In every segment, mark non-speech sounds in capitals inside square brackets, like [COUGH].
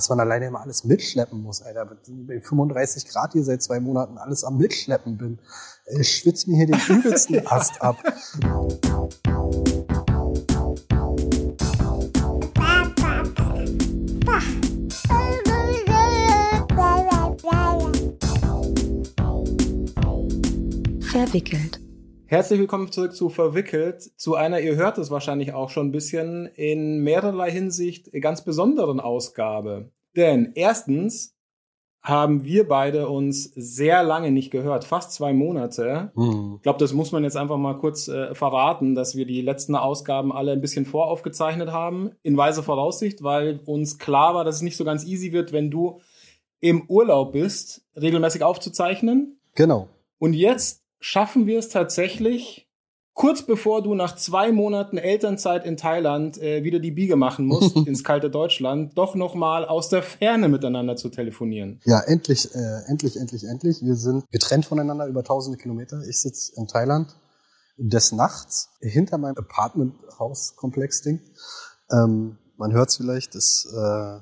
was man alleine immer alles mitschleppen muss, Alter. Bei 35 Grad hier seit zwei Monaten alles am Mitschleppen bin. Ich schwitze mir hier den übelsten [LAUGHS] Ast ab. Verwickelt. Herzlich willkommen zurück zu Verwickelt, zu einer, ihr hört es wahrscheinlich auch schon ein bisschen, in mehrerlei Hinsicht ganz besonderen Ausgabe. Denn erstens haben wir beide uns sehr lange nicht gehört, fast zwei Monate. Mhm. Ich glaube, das muss man jetzt einfach mal kurz äh, verraten, dass wir die letzten Ausgaben alle ein bisschen voraufgezeichnet haben, in weiser Voraussicht, weil uns klar war, dass es nicht so ganz easy wird, wenn du im Urlaub bist, regelmäßig aufzuzeichnen. Genau. Und jetzt schaffen wir es tatsächlich, kurz bevor du nach zwei Monaten Elternzeit in Thailand äh, wieder die Biege machen musst [LAUGHS] ins kalte Deutschland, doch noch mal aus der Ferne miteinander zu telefonieren. Ja, endlich, äh, endlich, endlich, endlich. Wir sind getrennt voneinander über tausende Kilometer. Ich sitze in Thailand des Nachts hinter meinem Apartment-Haus-Komplex-Ding. Ähm, man hört es vielleicht, es äh,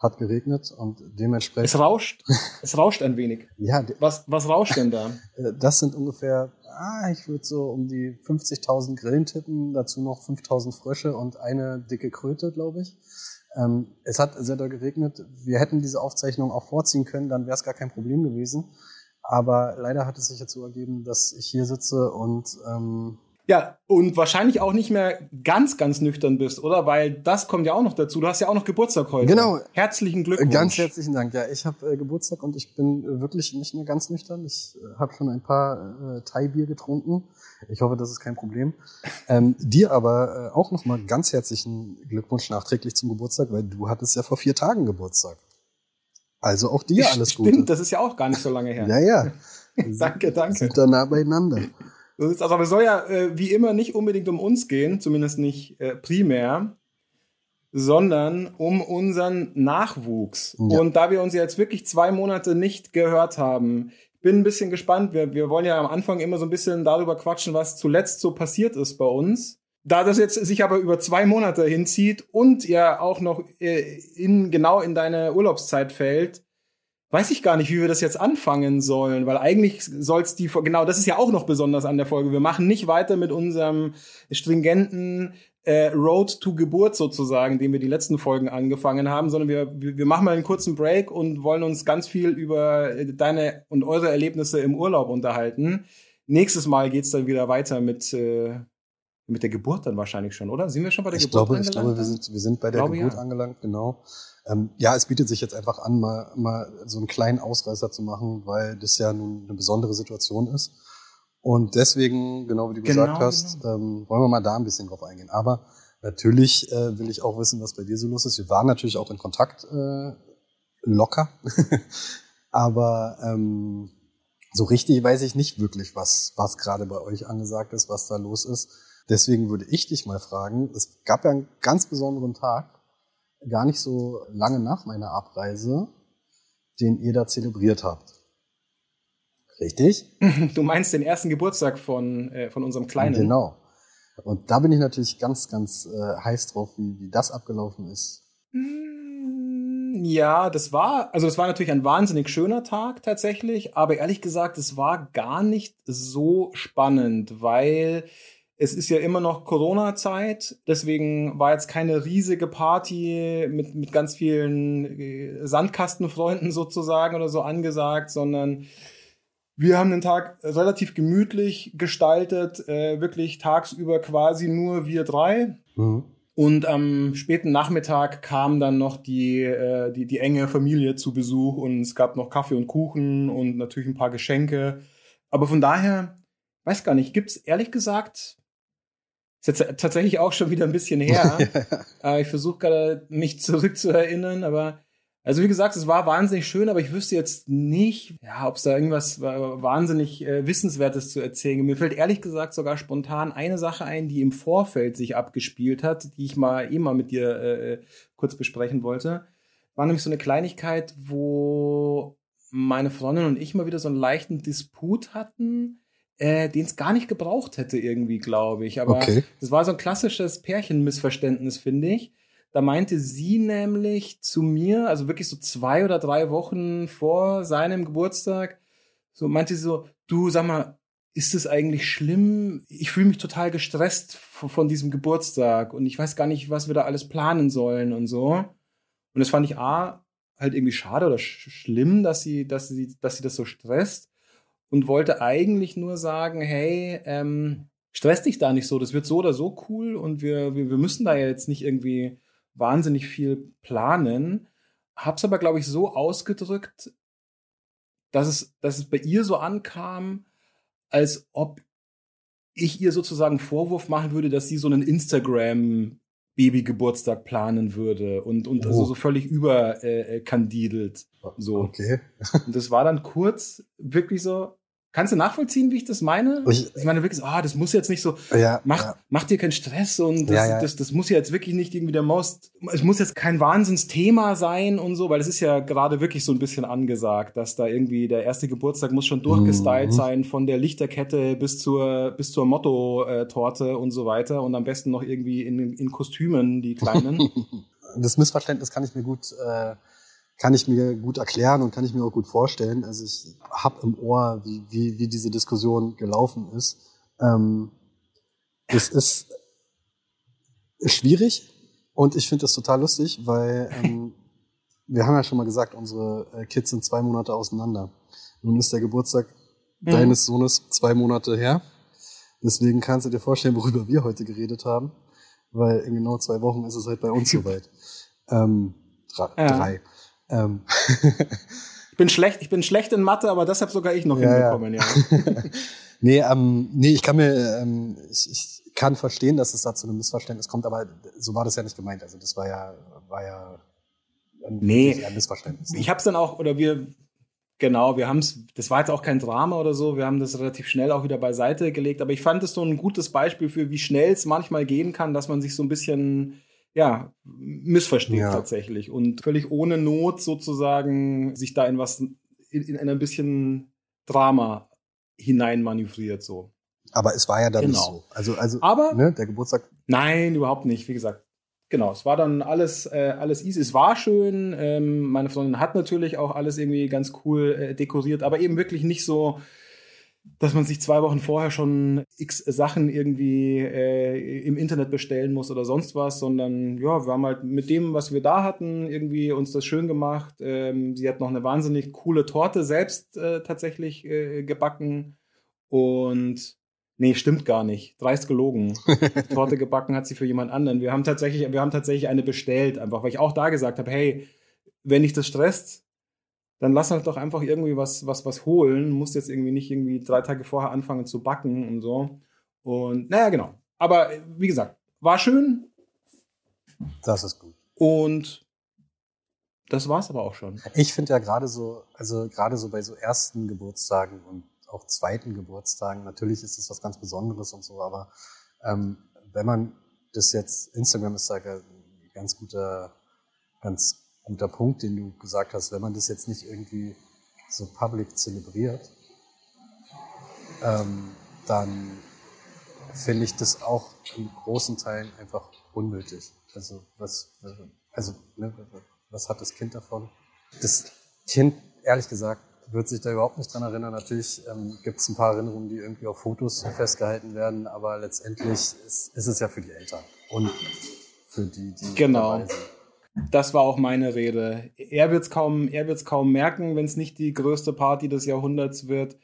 hat geregnet und dementsprechend. Es rauscht. Es rauscht ein wenig. [LAUGHS] ja. Was, was rauscht denn da? [LAUGHS] Äh, das sind ungefähr, ah, ich würde so um die 50.000 Grillen tippen, dazu noch 5.000 Frösche und eine dicke Kröte, glaube ich. Ähm, es hat sehr doll geregnet. Wir hätten diese Aufzeichnung auch vorziehen können, dann wäre es gar kein Problem gewesen. Aber leider hat es sich jetzt so ergeben, dass ich hier sitze und ähm, ja, und wahrscheinlich auch nicht mehr ganz, ganz nüchtern bist, oder? Weil das kommt ja auch noch dazu. Du hast ja auch noch Geburtstag heute. Genau. Herzlichen Glückwunsch. Ganz herzlichen Dank. Ja, ich habe äh, Geburtstag und ich bin äh, wirklich nicht mehr ganz nüchtern. Ich äh, habe schon ein paar äh, Thai-Bier getrunken. Ich hoffe, das ist kein Problem. Ähm, dir aber äh, auch nochmal ganz herzlichen Glückwunsch nachträglich zum Geburtstag, weil du hattest ja vor vier Tagen Geburtstag. Also auch dir alles Gute. Stimmt, das ist ja auch gar nicht so lange her. ja, ja. [LAUGHS] danke, danke. Sind da nah beieinander. Also, aber es soll ja äh, wie immer nicht unbedingt um uns gehen, zumindest nicht äh, primär, sondern um unseren Nachwuchs. Ja. Und da wir uns jetzt wirklich zwei Monate nicht gehört haben, bin ein bisschen gespannt. Wir, wir wollen ja am Anfang immer so ein bisschen darüber quatschen, was zuletzt so passiert ist bei uns. Da das jetzt sich aber über zwei Monate hinzieht und ja auch noch äh, in, genau in deine Urlaubszeit fällt, weiß ich gar nicht, wie wir das jetzt anfangen sollen, weil eigentlich soll's die, genau, das ist ja auch noch besonders an der Folge. Wir machen nicht weiter mit unserem stringenten äh, Road to Geburt sozusagen, den wir die letzten Folgen angefangen haben, sondern wir, wir machen mal einen kurzen Break und wollen uns ganz viel über deine und eure Erlebnisse im Urlaub unterhalten. Nächstes Mal geht's dann wieder weiter mit, äh, mit der Geburt dann wahrscheinlich schon, oder? Sind wir schon bei der ich Geburt glaube, angelangt? Ich glaube, wir sind, wir sind bei der glaube, Geburt ja. angelangt, genau. Ähm, ja, es bietet sich jetzt einfach an, mal, mal so einen kleinen Ausreißer zu machen, weil das ja nun eine besondere Situation ist. Und deswegen, genau wie du genau, gesagt hast, genau. ähm, wollen wir mal da ein bisschen drauf eingehen. Aber natürlich äh, will ich auch wissen, was bei dir so los ist. Wir waren natürlich auch in Kontakt äh, locker. [LAUGHS] Aber ähm, so richtig weiß ich nicht wirklich, was, was gerade bei euch angesagt ist, was da los ist. Deswegen würde ich dich mal fragen, es gab ja einen ganz besonderen Tag, gar nicht so lange nach meiner Abreise, den ihr da zelebriert habt. Richtig? [LAUGHS] Du meinst den ersten Geburtstag von, äh, von unserem Kleinen. Genau. Und da bin ich natürlich ganz, ganz äh, heiß drauf, wie, wie das abgelaufen ist. Mm, ja, das war, also es war natürlich ein wahnsinnig schöner Tag tatsächlich, aber ehrlich gesagt, es war gar nicht so spannend, weil es ist ja immer noch Corona-Zeit, deswegen war jetzt keine riesige Party mit, mit ganz vielen äh, Sandkastenfreunden [LAUGHS] sozusagen oder so angesagt, sondern wir haben den Tag relativ gemütlich gestaltet, äh, wirklich tagsüber quasi nur wir drei. Mhm. Und am späten Nachmittag kam dann noch die, äh, die, die enge Familie zu Besuch und es gab noch Kaffee und Kuchen und natürlich ein paar Geschenke. Aber von daher, weiß gar nicht, gibt's ehrlich gesagt ist jetzt tatsächlich auch schon wieder ein bisschen her. [LAUGHS] äh, ich versuche gerade mich zurückzuerinnern, aber also wie gesagt, es war wahnsinnig schön, aber ich wüsste jetzt nicht, ja, ob es da irgendwas wahnsinnig äh, Wissenswertes zu erzählen. Mir fällt ehrlich gesagt sogar spontan eine Sache ein, die im Vorfeld sich abgespielt hat, die ich mal eh mal mit dir äh, kurz besprechen wollte. War nämlich so eine Kleinigkeit, wo meine Freundin und ich mal wieder so einen leichten Disput hatten äh, den es gar nicht gebraucht hätte irgendwie, glaube ich. Aber okay. das war so ein klassisches Pärchenmissverständnis, finde ich. Da meinte sie nämlich zu mir, also wirklich so zwei oder drei Wochen vor seinem Geburtstag, so meinte sie so, du sag mal, ist es eigentlich schlimm? Ich fühle mich total gestresst von diesem Geburtstag und ich weiß gar nicht, was wir da alles planen sollen und so. Und das fand ich A, halt irgendwie schade oder sch schlimm, dass sie, dass sie, dass sie das so stresst und wollte eigentlich nur sagen, hey, ähm, stress dich da nicht so, das wird so oder so cool und wir, wir, wir müssen da ja jetzt nicht irgendwie wahnsinnig viel planen. Hab's aber, glaube ich, so ausgedrückt, dass es, dass es bei ihr so ankam, als ob ich ihr sozusagen Vorwurf machen würde, dass sie so einen Instagram Babygeburtstag planen würde und, und also oh. also so völlig überkandidelt. Äh, so. Okay. [LAUGHS] und das war dann kurz wirklich so, Kannst du nachvollziehen, wie ich das meine? Ich, ich meine wirklich so, ah, das muss jetzt nicht so, ja, mach, ja. mach dir keinen Stress und das, ja, das, das muss ja jetzt wirklich nicht irgendwie der Most, es muss jetzt kein Wahnsinnsthema sein und so, weil es ist ja gerade wirklich so ein bisschen angesagt, dass da irgendwie der erste Geburtstag muss schon durchgestylt mhm. sein, von der Lichterkette bis zur, bis zur Motto-Torte und so weiter und am besten noch irgendwie in, in Kostümen, die kleinen. [LAUGHS] das Missverständnis kann ich mir gut, äh kann ich mir gut erklären und kann ich mir auch gut vorstellen. Also ich habe im Ohr, wie, wie, wie diese Diskussion gelaufen ist. Ähm, es ist, schwierig und ich finde das total lustig, weil ähm, [LAUGHS] wir haben ja schon mal gesagt, unsere äh, Kids sind zwei Monate auseinander. Nun ist der Geburtstag mhm. deines Sohnes zwei Monate her. Deswegen kannst du dir vorstellen, worüber wir heute geredet haben, weil in genau zwei Wochen ist es halt bei uns [LAUGHS] soweit. Ähm, drei. Ja. drei. Ähm. [LAUGHS] ich bin schlecht, ich bin schlecht in Mathe, aber das habe sogar ich noch ja, hinbekommen, ja. ja. [LAUGHS] nee, ähm, nee, ich kann mir, ähm, ich, ich kann verstehen, dass es da zu einem Missverständnis kommt, aber so war das ja nicht gemeint. Also das war ja, war ja ein, nee, ein Missverständnis. Ich habe es dann auch, oder wir, genau, wir haben es, das war jetzt auch kein Drama oder so, wir haben das relativ schnell auch wieder beiseite gelegt, aber ich fand es so ein gutes Beispiel für, wie schnell es manchmal gehen kann, dass man sich so ein bisschen ja, missversteht ja. tatsächlich und völlig ohne Not sozusagen sich da in was, in, in ein bisschen Drama hineinmanövriert so. Aber es war ja dann genau. so. Also, also Aber, ne, der Geburtstag. Nein, überhaupt nicht. Wie gesagt, genau, es war dann alles, äh, alles easy. Es war schön. Ähm, meine Freundin hat natürlich auch alles irgendwie ganz cool äh, dekoriert, aber eben wirklich nicht so, dass man sich zwei Wochen vorher schon x Sachen irgendwie äh, im Internet bestellen muss oder sonst was, sondern ja, wir haben halt mit dem, was wir da hatten, irgendwie uns das schön gemacht. Ähm, sie hat noch eine wahnsinnig coole Torte selbst äh, tatsächlich äh, gebacken und nee, stimmt gar nicht. Dreist gelogen. [LAUGHS] Torte gebacken hat sie für jemand anderen. Wir haben tatsächlich, wir haben tatsächlich eine bestellt, einfach, weil ich auch da gesagt habe, hey, wenn dich das stresst, dann lass halt doch einfach irgendwie was, was, was holen. Musst jetzt irgendwie nicht irgendwie drei Tage vorher anfangen zu backen und so. Und naja, genau. Aber wie gesagt, war schön. Das ist gut. Und das war's aber auch schon. Ich finde ja gerade so, also gerade so bei so ersten Geburtstagen und auch zweiten Geburtstagen, natürlich ist es was ganz Besonderes und so, aber ähm, wenn man das jetzt, Instagram ist da ein ganz guter, ganz guter Punkt, den du gesagt hast, wenn man das jetzt nicht irgendwie so public zelebriert, ähm, dann finde ich das auch in großen Teilen einfach unnötig. Also was, also ne, was hat das Kind davon? Das Kind, ehrlich gesagt, wird sich da überhaupt nicht dran erinnern. Natürlich ähm, gibt es ein paar Erinnerungen, die irgendwie auf Fotos festgehalten werden, aber letztendlich ist, ist es ja für die Eltern und für die, die genau. dabei sind. Das war auch meine Rede. Er wird es kaum, er wird's kaum merken, wenn es nicht die größte Party des Jahrhunderts wird.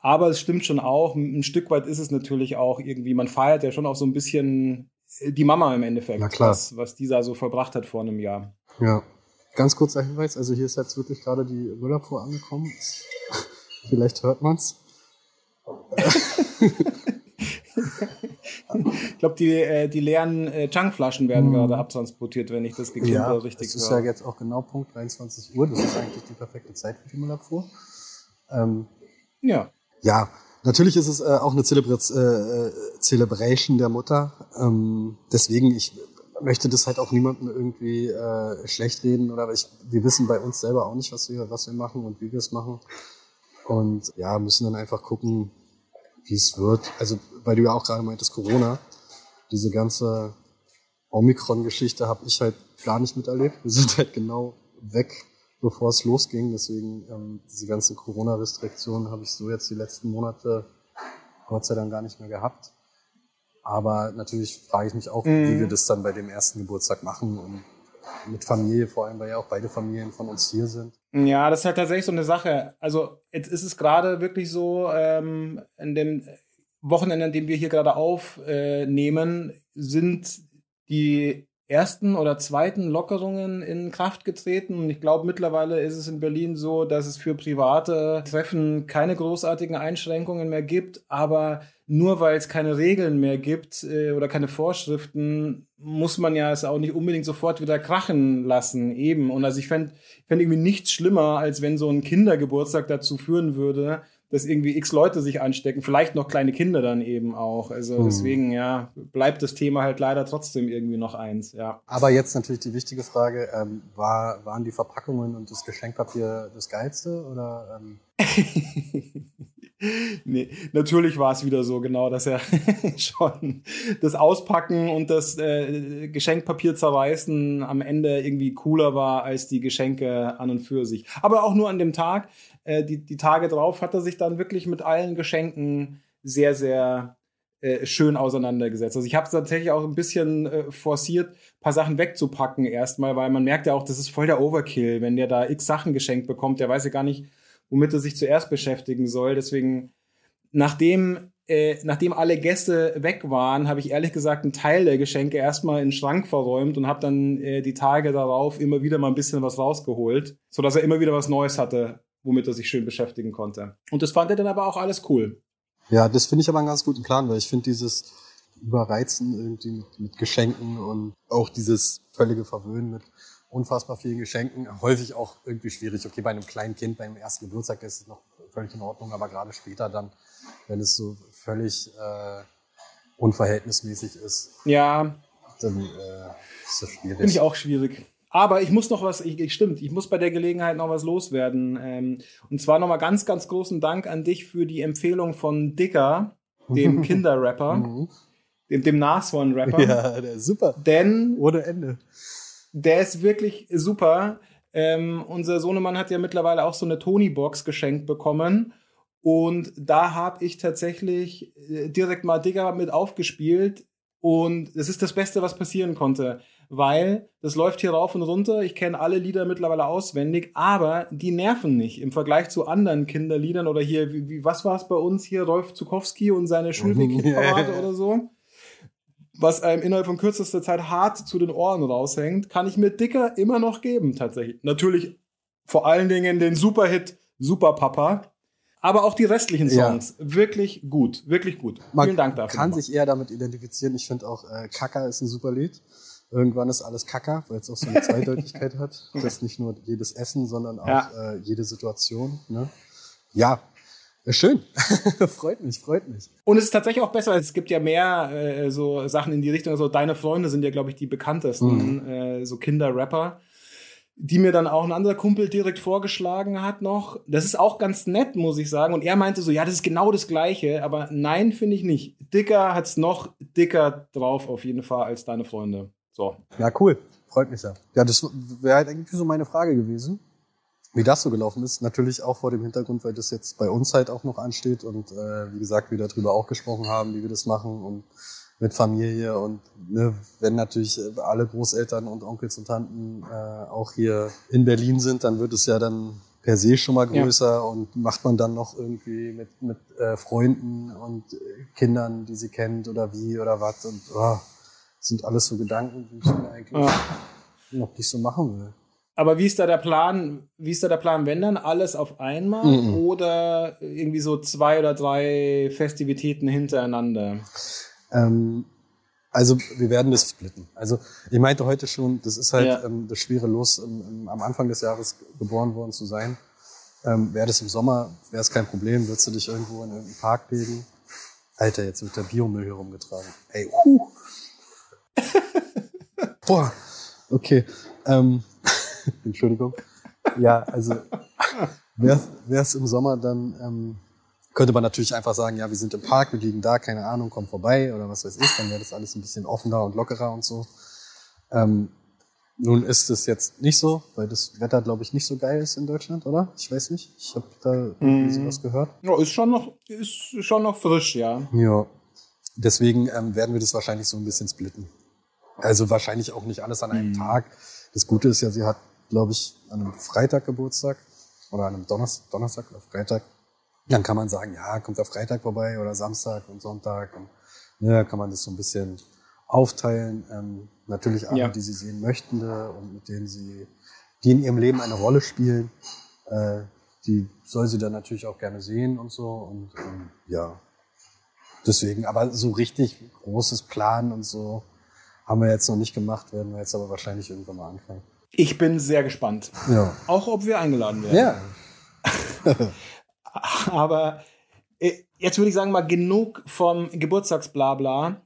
Aber es stimmt schon auch, ein Stück weit ist es natürlich auch irgendwie, man feiert ja schon auch so ein bisschen die Mama im Endeffekt, Na klar. Was, was dieser so verbracht hat vor einem Jahr. Ja. Ganz kurzer Hinweis, also hier ist jetzt wirklich gerade die Müllabfuhr angekommen. [LAUGHS] Vielleicht hört man's. [LAUGHS] ich glaube, die, äh, die leeren äh, Chunkflaschen werden hm. gerade abtransportiert, wenn ich das geklimper ja, richtig höre. Das ist ja jetzt auch genau Punkt 23 Uhr. Das ist eigentlich die perfekte Zeit für die Müllabfuhr. Ähm, ja. Ja, natürlich ist es äh, auch eine Zelebra äh, Celebration der Mutter. Ähm, deswegen, ich möchte das halt auch niemandem irgendwie äh, schlecht reden oder ich, wir wissen bei uns selber auch nicht, was wir, was wir machen und wie wir es machen. Und ja, müssen dann einfach gucken, wie es wird. Also, weil du ja auch gerade meintest, Corona, diese ganze Omikron-Geschichte habe ich halt gar nicht miterlebt. Wir sind halt genau weg, bevor es losging. Deswegen ähm, diese ganzen Corona-Restriktionen habe ich so jetzt die letzten Monate Gott sei Dank gar nicht mehr gehabt. Aber natürlich frage ich mich auch, mhm. wie wir das dann bei dem ersten Geburtstag machen und mit Familie, vor allem, weil ja auch beide Familien von uns hier sind. Ja, das ist halt tatsächlich so eine Sache. Also jetzt ist es gerade wirklich so, ähm, in dem Wochenende, an dem wir hier gerade aufnehmen, sind die ersten oder zweiten Lockerungen in Kraft getreten. Und ich glaube, mittlerweile ist es in Berlin so, dass es für private Treffen keine großartigen Einschränkungen mehr gibt. Aber nur weil es keine Regeln mehr gibt äh, oder keine Vorschriften, muss man ja es auch nicht unbedingt sofort wieder krachen lassen. Eben. Und also ich fände fänd irgendwie nichts schlimmer, als wenn so ein Kindergeburtstag dazu führen würde, dass irgendwie x Leute sich anstecken, vielleicht noch kleine Kinder dann eben auch. Also mhm. deswegen, ja, bleibt das Thema halt leider trotzdem irgendwie noch eins, ja. Aber jetzt natürlich die wichtige Frage, ähm, war, waren die Verpackungen und das Geschenkpapier das Geilste oder? Ähm? [LAUGHS] nee, natürlich war es wieder so, genau, dass er [LAUGHS] schon das Auspacken und das äh, Geschenkpapier zerreißen am Ende irgendwie cooler war als die Geschenke an und für sich. Aber auch nur an dem Tag. Äh, die, die Tage drauf hat er sich dann wirklich mit allen Geschenken sehr, sehr äh, schön auseinandergesetzt. Also ich habe tatsächlich auch ein bisschen äh, forciert, paar Sachen wegzupacken erstmal, weil man merkt ja auch, das ist voll der Overkill, wenn der da x Sachen geschenkt bekommt, der weiß ja gar nicht, womit er sich zuerst beschäftigen soll. Deswegen, nachdem äh, nachdem alle Gäste weg waren, habe ich ehrlich gesagt einen Teil der Geschenke erstmal in den Schrank verräumt und habe dann äh, die Tage darauf immer wieder mal ein bisschen was rausgeholt, so dass er immer wieder was Neues hatte, womit er sich schön beschäftigen konnte. Und das fand er dann aber auch alles cool. Ja, das finde ich aber einen ganz guten Plan, weil ich finde dieses Überreizen irgendwie mit, mit, Geschenken und auch dieses völlige Verwöhnen mit unfassbar vielen Geschenken häufig auch irgendwie schwierig. Okay, bei einem kleinen Kind, beim ersten Geburtstag ist es noch völlig in Ordnung, aber gerade später dann, wenn es so völlig äh, unverhältnismäßig ist, ja, dann äh, ist das schwierig. Finde ich auch schwierig. Aber ich muss noch was, ich, ich, stimmt, ich muss bei der Gelegenheit noch was loswerden. Ähm, und zwar nochmal ganz, ganz großen Dank an dich für die Empfehlung von Dicker, dem [LAUGHS] Kinderrapper, mhm. dem, dem Nashorn-Rapper. Ja, der ist super. Denn. Ohne Ende. Der ist wirklich super. Ähm, unser Sohnemann hat ja mittlerweile auch so eine Tony-Box geschenkt bekommen. Und da habe ich tatsächlich äh, direkt mal Digger mit aufgespielt. Und es ist das Beste, was passieren konnte weil das läuft hier rauf und runter. Ich kenne alle Lieder mittlerweile auswendig, aber die nerven nicht im Vergleich zu anderen Kinderliedern oder hier, wie, wie was war es bei uns hier, Rolf Zukowski und seine Schulweg-Parade [LAUGHS] oder so, was einem innerhalb von kürzester Zeit hart zu den Ohren raushängt, kann ich mir dicker immer noch geben, tatsächlich. Natürlich vor allen Dingen den Superhit Super Papa. Aber auch die restlichen Songs ja. wirklich gut, wirklich gut. Man Vielen Dank dafür. Man kann sich eher damit identifizieren. Ich finde auch äh, Kaka ist ein super Lied. Irgendwann ist alles Kacker, weil es auch so eine Zweideutigkeit hat. Das ist nicht nur jedes Essen, sondern auch ja. äh, jede Situation. Ne? Ja, Schön. [LAUGHS] freut mich, freut mich. Und es ist tatsächlich auch besser, es gibt ja mehr äh, so Sachen in die Richtung. Also deine Freunde sind ja, glaube ich, die bekanntesten, mhm. äh, so Kinderrapper, die mir dann auch ein anderer Kumpel direkt vorgeschlagen hat noch. Das ist auch ganz nett, muss ich sagen. Und er meinte so, ja, das ist genau das Gleiche. Aber nein, finde ich nicht. Dicker hat's noch dicker drauf auf jeden Fall als deine Freunde. So. Ja, cool. Freut mich ja. Ja, das wäre halt eigentlich so meine Frage gewesen, wie das so gelaufen ist. Natürlich auch vor dem Hintergrund, weil das jetzt bei uns halt auch noch ansteht und äh, wie gesagt, wir darüber auch gesprochen haben, wie wir das machen und mit Familie und ne, wenn natürlich alle Großeltern und Onkels und Tanten äh, auch hier in Berlin sind, dann wird es ja dann per se schon mal größer ja. und macht man dann noch irgendwie mit, mit äh, Freunden und Kindern, die sie kennt oder wie oder was und oh, sind alles so Gedanken, die ich mir eigentlich ja. noch nicht so machen will. Aber wie ist da der Plan? Wie ist da der Plan, wenn dann alles auf einmal mhm. oder irgendwie so zwei oder drei Festivitäten hintereinander? Ähm, also wir werden das splitten. Also ich meinte heute schon, das ist halt ja. ähm, das schwere Los, im, im, am Anfang des Jahres geboren worden zu sein. Ähm, wäre das im Sommer, wäre es kein Problem, würdest du dich irgendwo in irgendeinen Park legen. Alter, jetzt wird der Biomüll hier rumgetragen. Ey, huh. [LAUGHS] Boah, okay. Ähm, [LAUGHS] Entschuldigung. Ja, also wäre es im Sommer, dann ähm, könnte man natürlich einfach sagen, ja, wir sind im Park, wir liegen da, keine Ahnung, komm vorbei oder was weiß ich, dann wäre das alles ein bisschen offener und lockerer und so. Ähm, nun ist es jetzt nicht so, weil das Wetter, glaube ich, nicht so geil ist in Deutschland, oder? Ich weiß nicht. Ich habe da irgendwie mm. sowas gehört. Ja, ist schon noch, ist schon noch frisch, ja. Ja. Deswegen ähm, werden wir das wahrscheinlich so ein bisschen splitten. Also wahrscheinlich auch nicht alles an einem mm. Tag. Das Gute ist ja, sie hat, glaube ich, an einem Freitag Geburtstag oder an einem Donnerstag, Donnerstag oder Freitag. Dann kann man sagen, ja, kommt der Freitag vorbei oder Samstag und Sonntag. Und ja, kann man das so ein bisschen aufteilen. Ähm, natürlich alle, ja. die sie sehen möchten und mit denen sie, die in ihrem Leben eine Rolle spielen, äh, die soll sie dann natürlich auch gerne sehen und so. Und ähm, ja, deswegen, aber so richtig großes Plan und so haben wir jetzt noch nicht gemacht, werden wir jetzt aber wahrscheinlich irgendwann mal anfangen. Ich bin sehr gespannt. Ja. Auch ob wir eingeladen werden. Ja. [LAUGHS] aber äh, jetzt würde ich sagen, mal genug vom Geburtstagsblabla.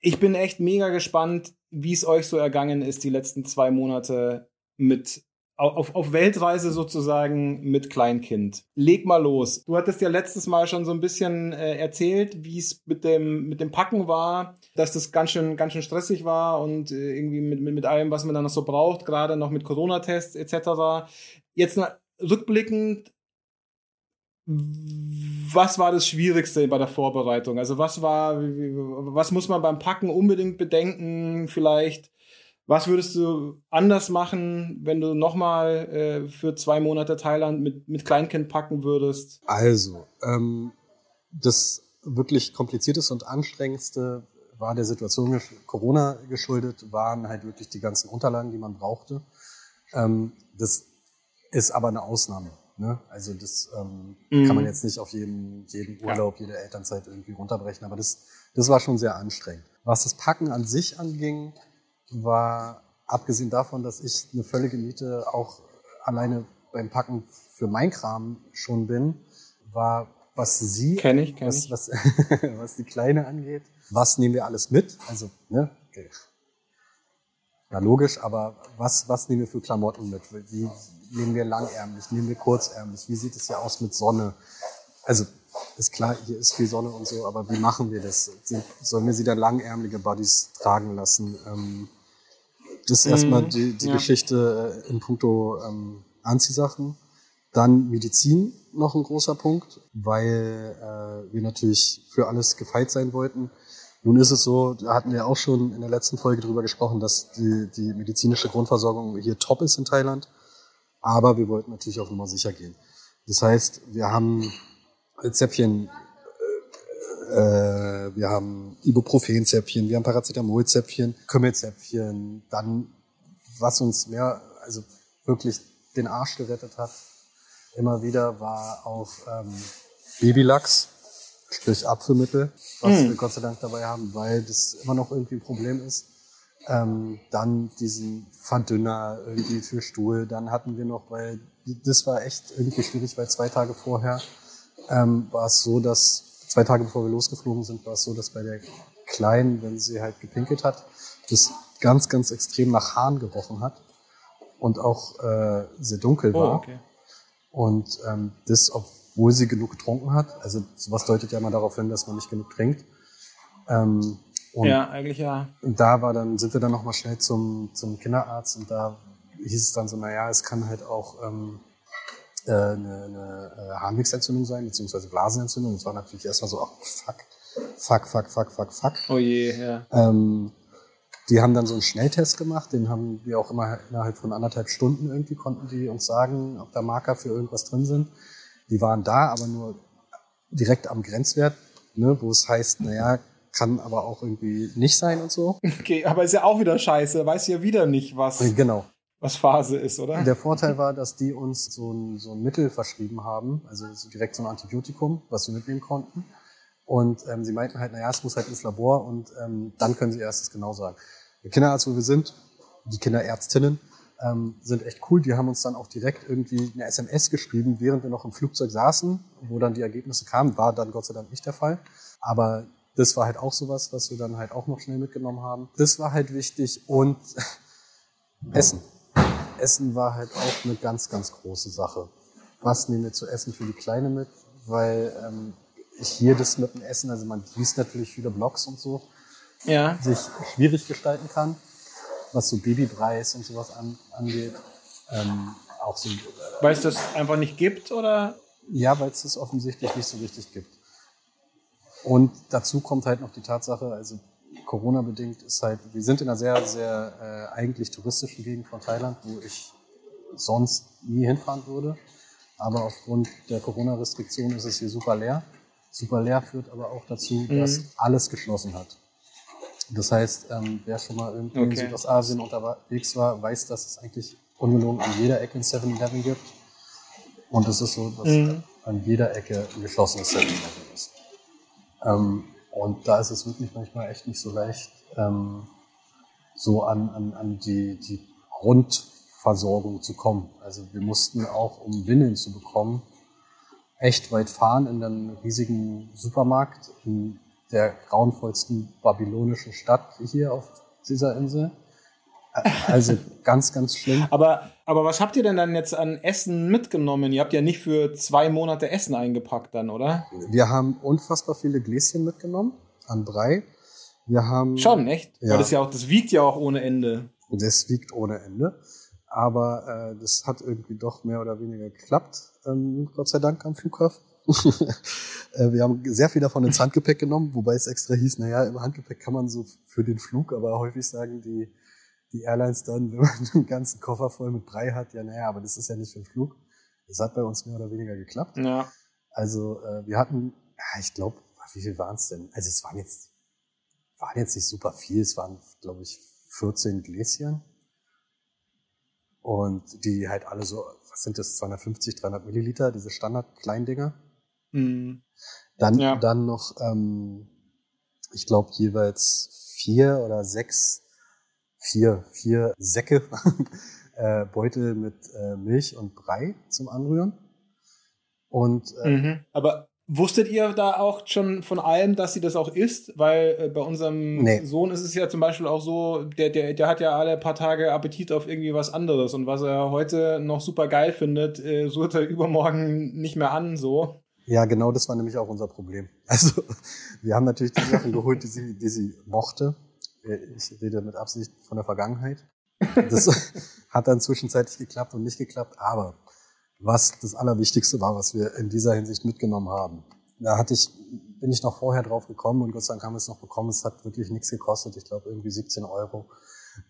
Ich bin echt mega gespannt, wie es euch so ergangen ist, die letzten zwei Monate mit auf, auf Weltreise sozusagen mit Kleinkind. Leg mal los. Du hattest ja letztes Mal schon so ein bisschen äh, erzählt, wie es mit dem, mit dem Packen war, dass das ganz schön, ganz schön stressig war und äh, irgendwie mit, mit, mit allem, was man dann noch so braucht, gerade noch mit Corona-Tests etc. Jetzt na, rückblickend, was war das Schwierigste bei der Vorbereitung? Also was war, was muss man beim Packen unbedingt bedenken? Vielleicht, was würdest du anders machen, wenn du nochmal äh, für zwei Monate Thailand mit, mit Kleinkind packen würdest? Also, ähm, das wirklich komplizierteste und anstrengendste war der Situation Corona geschuldet, waren halt wirklich die ganzen Unterlagen, die man brauchte. Ähm, das ist aber eine Ausnahme. Ne? Also das ähm, mhm. kann man jetzt nicht auf jeden, jeden Urlaub, ja. jede Elternzeit irgendwie runterbrechen, aber das, das war schon sehr anstrengend. Was das Packen an sich anging, war abgesehen davon, dass ich eine völlige Miete auch alleine beim Packen für mein Kram schon bin, war was sie, kenn ich, kenn was. Was, [LAUGHS] was die Kleine angeht, was nehmen wir alles mit? Also, ne, okay. na logisch, aber was, was nehmen wir für Klamotten mit? Wie, nehmen wir langärmlich, nehmen wir kurzärmlich, wie sieht es hier aus mit Sonne? Also ist klar, hier ist viel Sonne und so, aber wie machen wir das? Sollen wir sie dann langärmelige Buddies tragen lassen? Ähm, das ist erstmal mhm, die, die ja. Geschichte äh, in puncto ähm, Anziehsachen. Dann Medizin noch ein großer Punkt, weil äh, wir natürlich für alles gefeit sein wollten. Nun ist es so, da hatten wir auch schon in der letzten Folge drüber gesprochen, dass die, die medizinische Grundversorgung hier top ist in Thailand. Aber wir wollten natürlich auf Nummer sicher gehen. Das heißt, wir haben Zäpfchen, äh, wir haben Ibuprofen-Zäpfchen, wir haben Paracetamol-Zäpfchen, Kümmelzäpfchen, dann, was uns mehr, also wirklich den Arsch gerettet hat, immer wieder war auf ähm, Babylachs, sprich Apfelmittel, was mm. wir Gott sei Dank dabei haben, weil das immer noch irgendwie ein Problem ist ähm, dann diesen Verdünner irgendwie für Stuhl. Dann hatten wir noch, weil das war echt irgendwie schwierig, weil zwei Tage vorher ähm, war es so, dass zwei Tage bevor wir losgeflogen sind, war es so, dass bei der Kleinen, wenn sie halt gepinkelt hat, das ganz, ganz extrem nach Haaren gerochen hat und auch äh, sehr dunkel war. Oh, okay. Und ähm, das, obwohl sie genug getrunken hat. Also sowas deutet ja mal darauf hin, dass man nicht genug trinkt. Ähm, ja, eigentlich ja. Und da war dann, sind wir dann nochmal schnell zum, zum Kinderarzt und da hieß es dann so, naja, es kann halt auch ähm, äh, eine, eine äh, Harnwegsentzündung sein, beziehungsweise Blasenentzündung. Das war natürlich erstmal so, ach, fuck, fuck, fuck, fuck, fuck, fuck. Oh je, ja. Ähm, die haben dann so einen Schnelltest gemacht, den haben wir auch immer innerhalb von anderthalb Stunden irgendwie konnten die uns sagen, ob da Marker für irgendwas drin sind. Die waren da, aber nur direkt am Grenzwert, ne, wo es heißt, naja, kann aber auch irgendwie nicht sein und so. Okay, aber ist ja auch wieder scheiße, weiß ja wieder nicht, was, genau. Was Phase ist, oder? Der Vorteil war, dass die uns so ein, so ein Mittel verschrieben haben, also so direkt so ein Antibiotikum, was wir mitnehmen konnten. Und ähm, sie meinten halt, naja, es muss halt ins Labor und ähm, dann können sie erst das genau sagen. Der Kinderarzt, wo wir sind, die Kinderärztinnen, ähm, sind echt cool. Die haben uns dann auch direkt irgendwie eine SMS geschrieben, während wir noch im Flugzeug saßen, wo dann die Ergebnisse kamen. War dann Gott sei Dank nicht der Fall. Aber das war halt auch sowas, was wir dann halt auch noch schnell mitgenommen haben. Das war halt wichtig und [LAUGHS] Essen. Essen war halt auch eine ganz, ganz große Sache. Was nehmen wir zu essen für die Kleine mit? Weil ähm, ich hier das mit dem Essen, also man liest natürlich viele Blogs und so, ja. sich schwierig gestalten kann. was so Babypreis und sowas an, angeht. Ähm, auch so, äh, weil es das einfach nicht gibt, oder? Ja, weil es das offensichtlich nicht so richtig gibt. Und dazu kommt halt noch die Tatsache, also Corona-bedingt ist halt, wir sind in einer sehr, sehr äh, eigentlich touristischen Gegend von Thailand, wo ich sonst nie hinfahren würde. Aber aufgrund der Corona-Restriktion ist es hier super leer. Super leer führt aber auch dazu, mhm. dass alles geschlossen hat. Das heißt, ähm, wer schon mal irgendwie okay. in Südostasien unterwegs war, weiß, dass es eigentlich ungelogen an jeder Ecke ein 7-Eleven gibt. Und es ist so, dass mhm. an jeder Ecke ein geschlossenes 7-Eleven ist. Ähm, und da ist es wirklich manchmal echt nicht so leicht, ähm, so an, an, an die, die Grundversorgung zu kommen. Also wir mussten auch, um Windeln zu bekommen, echt weit fahren in einem riesigen Supermarkt in der grauenvollsten babylonischen Stadt hier auf dieser Insel. Also ganz, ganz schlimm. Aber, aber was habt ihr denn dann jetzt an Essen mitgenommen? Ihr habt ja nicht für zwei Monate Essen eingepackt dann, oder? Wir haben unfassbar viele Gläschen mitgenommen an Brei. Wir haben. Schon, echt? Ja. Weil das ja auch, das wiegt ja auch ohne Ende. Das wiegt ohne Ende. Aber äh, das hat irgendwie doch mehr oder weniger geklappt, ähm, Gott sei Dank am Flughafen. [LAUGHS] äh, wir haben sehr viel davon ins Handgepäck genommen, wobei es extra hieß, naja, im Handgepäck kann man so für den Flug, aber häufig sagen die, die Airlines dann, [LAUGHS] wenn man einen ganzen Koffer voll mit Brei hat, ja, naja, aber das ist ja nicht für den Flug. Das hat bei uns mehr oder weniger geklappt. Ja. Also äh, wir hatten, ja, ich glaube, wie viel waren es denn? Also es waren jetzt, waren jetzt nicht super viel, es waren, glaube ich, 14 Gläschen. Und die halt alle so, was sind das, 250, 300 Milliliter, diese Standard-Kleindinger. Mhm. Dann, ja. dann noch, ähm, ich glaube, jeweils vier oder sechs, vier, vier Säcke [LAUGHS] äh, Beutel mit äh, Milch und Brei zum Anrühren. Und äh, mhm. aber Wusstet ihr da auch schon von allem, dass sie das auch isst? Weil äh, bei unserem nee. Sohn ist es ja zum Beispiel auch so, der, der, der hat ja alle paar Tage Appetit auf irgendwie was anderes. Und was er heute noch super geil findet, äh, sucht er übermorgen nicht mehr an, so. Ja, genau das war nämlich auch unser Problem. [LAUGHS] Also, wir haben natürlich die Sachen geholt, die sie, die sie mochte. Äh, ich rede mit Absicht von der Vergangenheit. Das [LAUGHS] hat dann zwischenzeitlich geklappt und nicht geklappt, aber was das Allerwichtigste war, was wir in dieser Hinsicht mitgenommen haben. Da hatte ich, bin ich noch vorher drauf gekommen und Gott sei Dank haben wir es noch bekommen. Es hat wirklich nichts gekostet. Ich glaube irgendwie 17 Euro.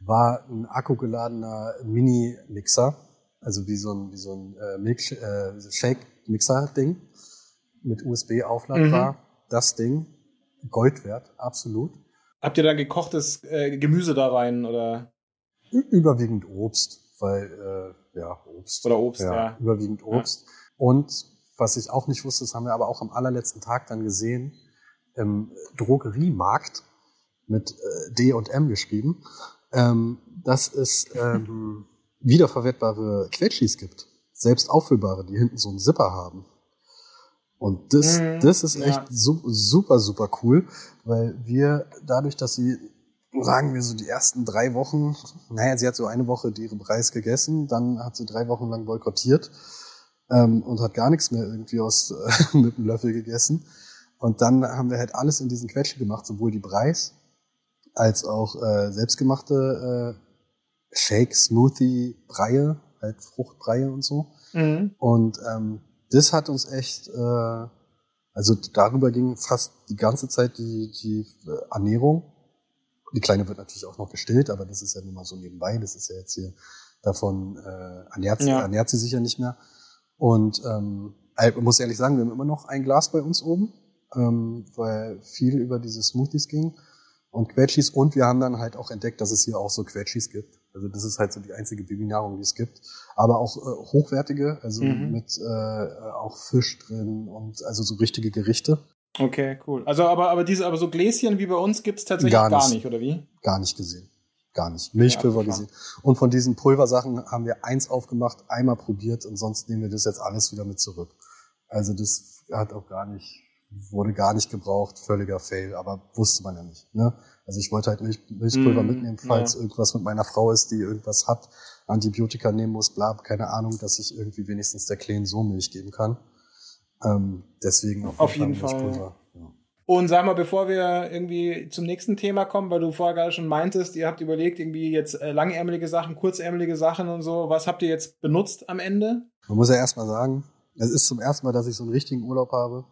War ein akkugeladener Mini-Mixer, also wie so ein, wie so ein äh, Milk, äh, Shake-Mixer-Ding mit USB aufladbar. Mhm. Das Ding, Gold wert, absolut. Habt ihr da gekochtes äh, Gemüse da rein oder? Überwiegend Obst, weil äh, ja, Obst. Oder Obst, ja. ja. Überwiegend Obst. Ja. Und was ich auch nicht wusste, das haben wir aber auch am allerletzten Tag dann gesehen, im Drogeriemarkt mit äh, D und M geschrieben, ähm, dass es ähm, [LAUGHS] wiederverwertbare Quetschis gibt. Selbst auffüllbare, die hinten so einen Zipper haben. Und das, mhm, das ist echt ja. super, super cool, weil wir dadurch, dass sie sagen wir so die ersten drei Wochen, naja, sie hat so eine Woche die ihren Preis gegessen, dann hat sie drei Wochen lang boykottiert ähm, und hat gar nichts mehr irgendwie aus äh, [LAUGHS] mit dem Löffel gegessen. Und dann haben wir halt alles in diesen Quetsche gemacht, sowohl die Preis als auch äh, selbstgemachte äh, Shake, Smoothie, Breie, halt Fruchtbreie und so. Mhm. Und ähm, das hat uns echt, äh, also darüber ging fast die ganze Zeit die, die äh, Ernährung. Die Kleine wird natürlich auch noch gestillt, aber das ist ja nun mal so nebenbei. Das ist ja jetzt hier davon äh, ernährt, ja. ernährt sie sich ja nicht mehr. Und ähm, ich muss ehrlich sagen, wir haben immer noch ein Glas bei uns oben, ähm, weil viel über diese Smoothies ging und Quetschis. Und wir haben dann halt auch entdeckt, dass es hier auch so Quetschis gibt. Also das ist halt so die einzige Babynahrung, die es gibt. Aber auch äh, hochwertige, also mhm. mit äh, auch Fisch drin und also so richtige Gerichte. Okay, cool. Also aber, aber diese, aber so Gläschen wie bei uns gibt's tatsächlich gar nicht, gar nicht oder wie? Gar nicht gesehen. Gar nicht. Milchpulver ja, gesehen. Und von diesen Pulversachen haben wir eins aufgemacht, einmal probiert und sonst nehmen wir das jetzt alles wieder mit zurück. Also das hat auch gar nicht, wurde gar nicht gebraucht, völliger Fail, aber wusste man ja nicht. Ne? Also ich wollte halt Milch, Milchpulver mm, mitnehmen, falls ja. irgendwas mit meiner Frau ist, die irgendwas hat, Antibiotika nehmen muss, bla, keine Ahnung, dass ich irgendwie wenigstens der Kleinen so Milch geben kann. Ähm, deswegen auf, auf jeden Fall. Ja. Und sag mal, bevor wir irgendwie zum nächsten Thema kommen, weil du vorher gerade schon meintest, ihr habt überlegt, irgendwie jetzt äh, langärmelige Sachen, kurzärmelige Sachen und so. Was habt ihr jetzt benutzt am Ende? Man muss ja erstmal sagen, es ist zum ersten Mal, dass ich so einen richtigen Urlaub habe.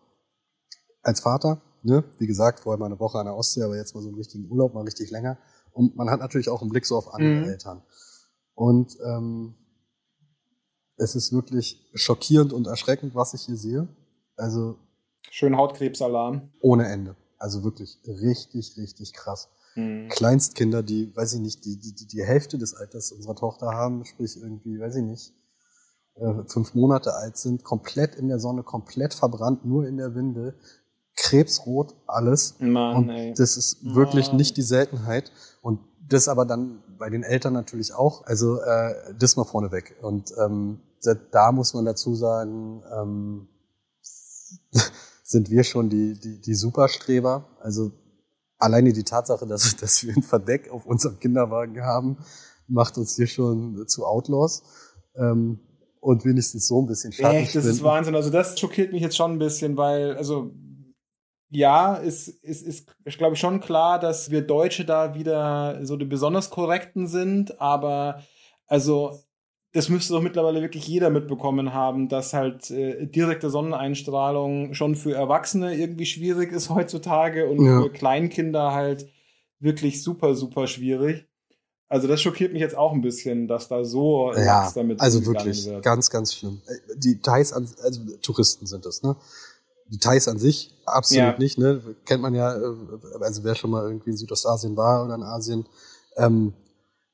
Als Vater, ne? Wie gesagt, vorher mal eine Woche an der Ostsee, aber jetzt mal so einen richtigen Urlaub, mal richtig länger. Und man hat natürlich auch einen Blick so auf andere mhm. Eltern. Und ähm, es ist wirklich schockierend und erschreckend, was ich hier sehe. Also Schön Hautkrebsalarm. Ohne Ende. Also wirklich richtig, richtig krass. Mhm. Kleinstkinder, die, weiß ich nicht, die, die, die Hälfte des Alters unserer Tochter haben, sprich irgendwie, weiß ich nicht, äh, fünf Monate alt sind, komplett in der Sonne, komplett verbrannt, nur in der Windel, krebsrot, alles. Mann, und ey. das ist wirklich Mann. nicht die Seltenheit. Und das aber dann bei den Eltern natürlich auch. Also äh, das mal vorneweg. Und ähm, da muss man dazu sagen, ähm, [LAUGHS] sind wir schon die, die, die Superstreber. Also alleine die Tatsache, dass, [LAUGHS] dass wir ein Verdeck auf unserem Kinderwagen haben, macht uns hier schon zu Outlaws. Ähm, und wenigstens so ein bisschen Schatten Echt, das ist Wahnsinn. Also das schockiert mich jetzt schon ein bisschen, weil, also ja, ist, ist, ist, ist glaube ich, schon klar, dass wir Deutsche da wieder so die besonders korrekten sind, aber also das müsste doch mittlerweile wirklich jeder mitbekommen haben, dass halt äh, direkte Sonneneinstrahlung schon für Erwachsene irgendwie schwierig ist heutzutage und ja. für Kleinkinder halt wirklich super, super schwierig. Also das schockiert mich jetzt auch ein bisschen, dass da so ja, damit also wirklich wird. ganz, ganz schlimm. Äh, die Thais, an, also Touristen sind das, ne? Die Thais an sich absolut ja. nicht, ne? Kennt man ja, äh, also wer schon mal irgendwie in Südostasien war oder in Asien, ähm,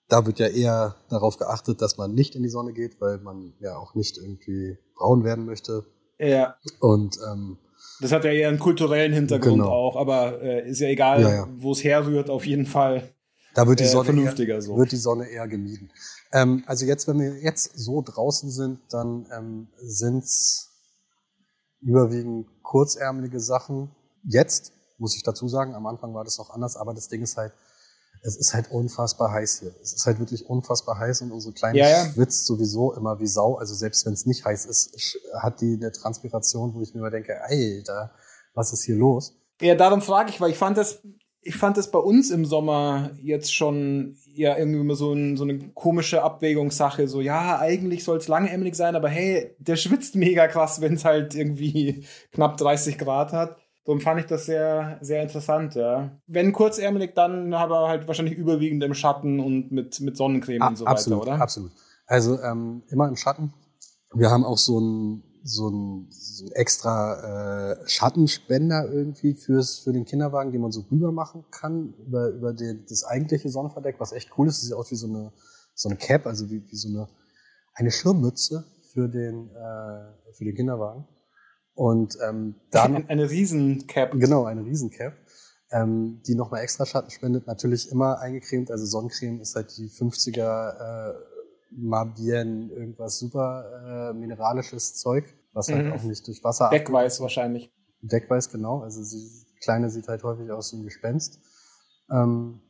da wird ja eher darauf geachtet, dass man nicht in die Sonne geht, weil man ja auch nicht irgendwie braun werden möchte. Ja. Und ähm, das hat ja eher einen kulturellen Hintergrund genau. auch, aber äh, ist ja egal, ja, ja. wo es herrührt, auf jeden Fall. Da wird die Sonne, äh, vernünftiger eher, so. wird die Sonne eher gemieden. Ähm, also jetzt, wenn wir jetzt so draußen sind, dann ähm, sind's überwiegend kurzärmelige Sachen. Jetzt, muss ich dazu sagen, am Anfang war das noch anders, aber das Ding ist halt, es ist halt unfassbar heiß hier. Es ist halt wirklich unfassbar heiß und unsere Kleine ja, ja. schwitzt sowieso immer wie Sau. Also selbst wenn es nicht heiß ist, hat die eine Transpiration, wo ich mir immer denke, Alter, was ist hier los? Ja, darum frage ich, weil ich fand das, ich fand das bei uns im Sommer jetzt schon ja irgendwie immer so, ein, so eine komische Abwägungssache. So, ja, eigentlich soll es langärmelig sein, aber hey, der schwitzt mega krass, wenn es halt irgendwie knapp 30 Grad hat. Darum fand ich das sehr, sehr interessant, ja. Wenn kurzärmelig, dann aber halt wahrscheinlich überwiegend im Schatten und mit, mit Sonnencreme ah, und so absolut, weiter, oder? Absolut. Also ähm, immer im Schatten. Wir haben auch so ein so ein, so ein extra äh, Schattenspender irgendwie fürs für den Kinderwagen, den man so rüber machen kann über über den, das eigentliche Sonnenverdeck, was echt cool ist. Das sieht aus wie so eine so eine Cap, also wie, wie so eine eine Schirmmütze für den äh, für den Kinderwagen. Und ähm, dann eine Riesencap. Genau, eine Riesencap, ähm, die nochmal extra Schatten spendet. Natürlich immer eingecremt, also Sonnencreme ist halt die 50er äh, Mabien, irgendwas super äh, mineralisches Zeug, was halt mhm. auch nicht durch Wasser Deckweiß wahrscheinlich. Deckweiß, genau. Also sie, Kleine sieht halt häufig aus wie ein Gespenst. Ähm,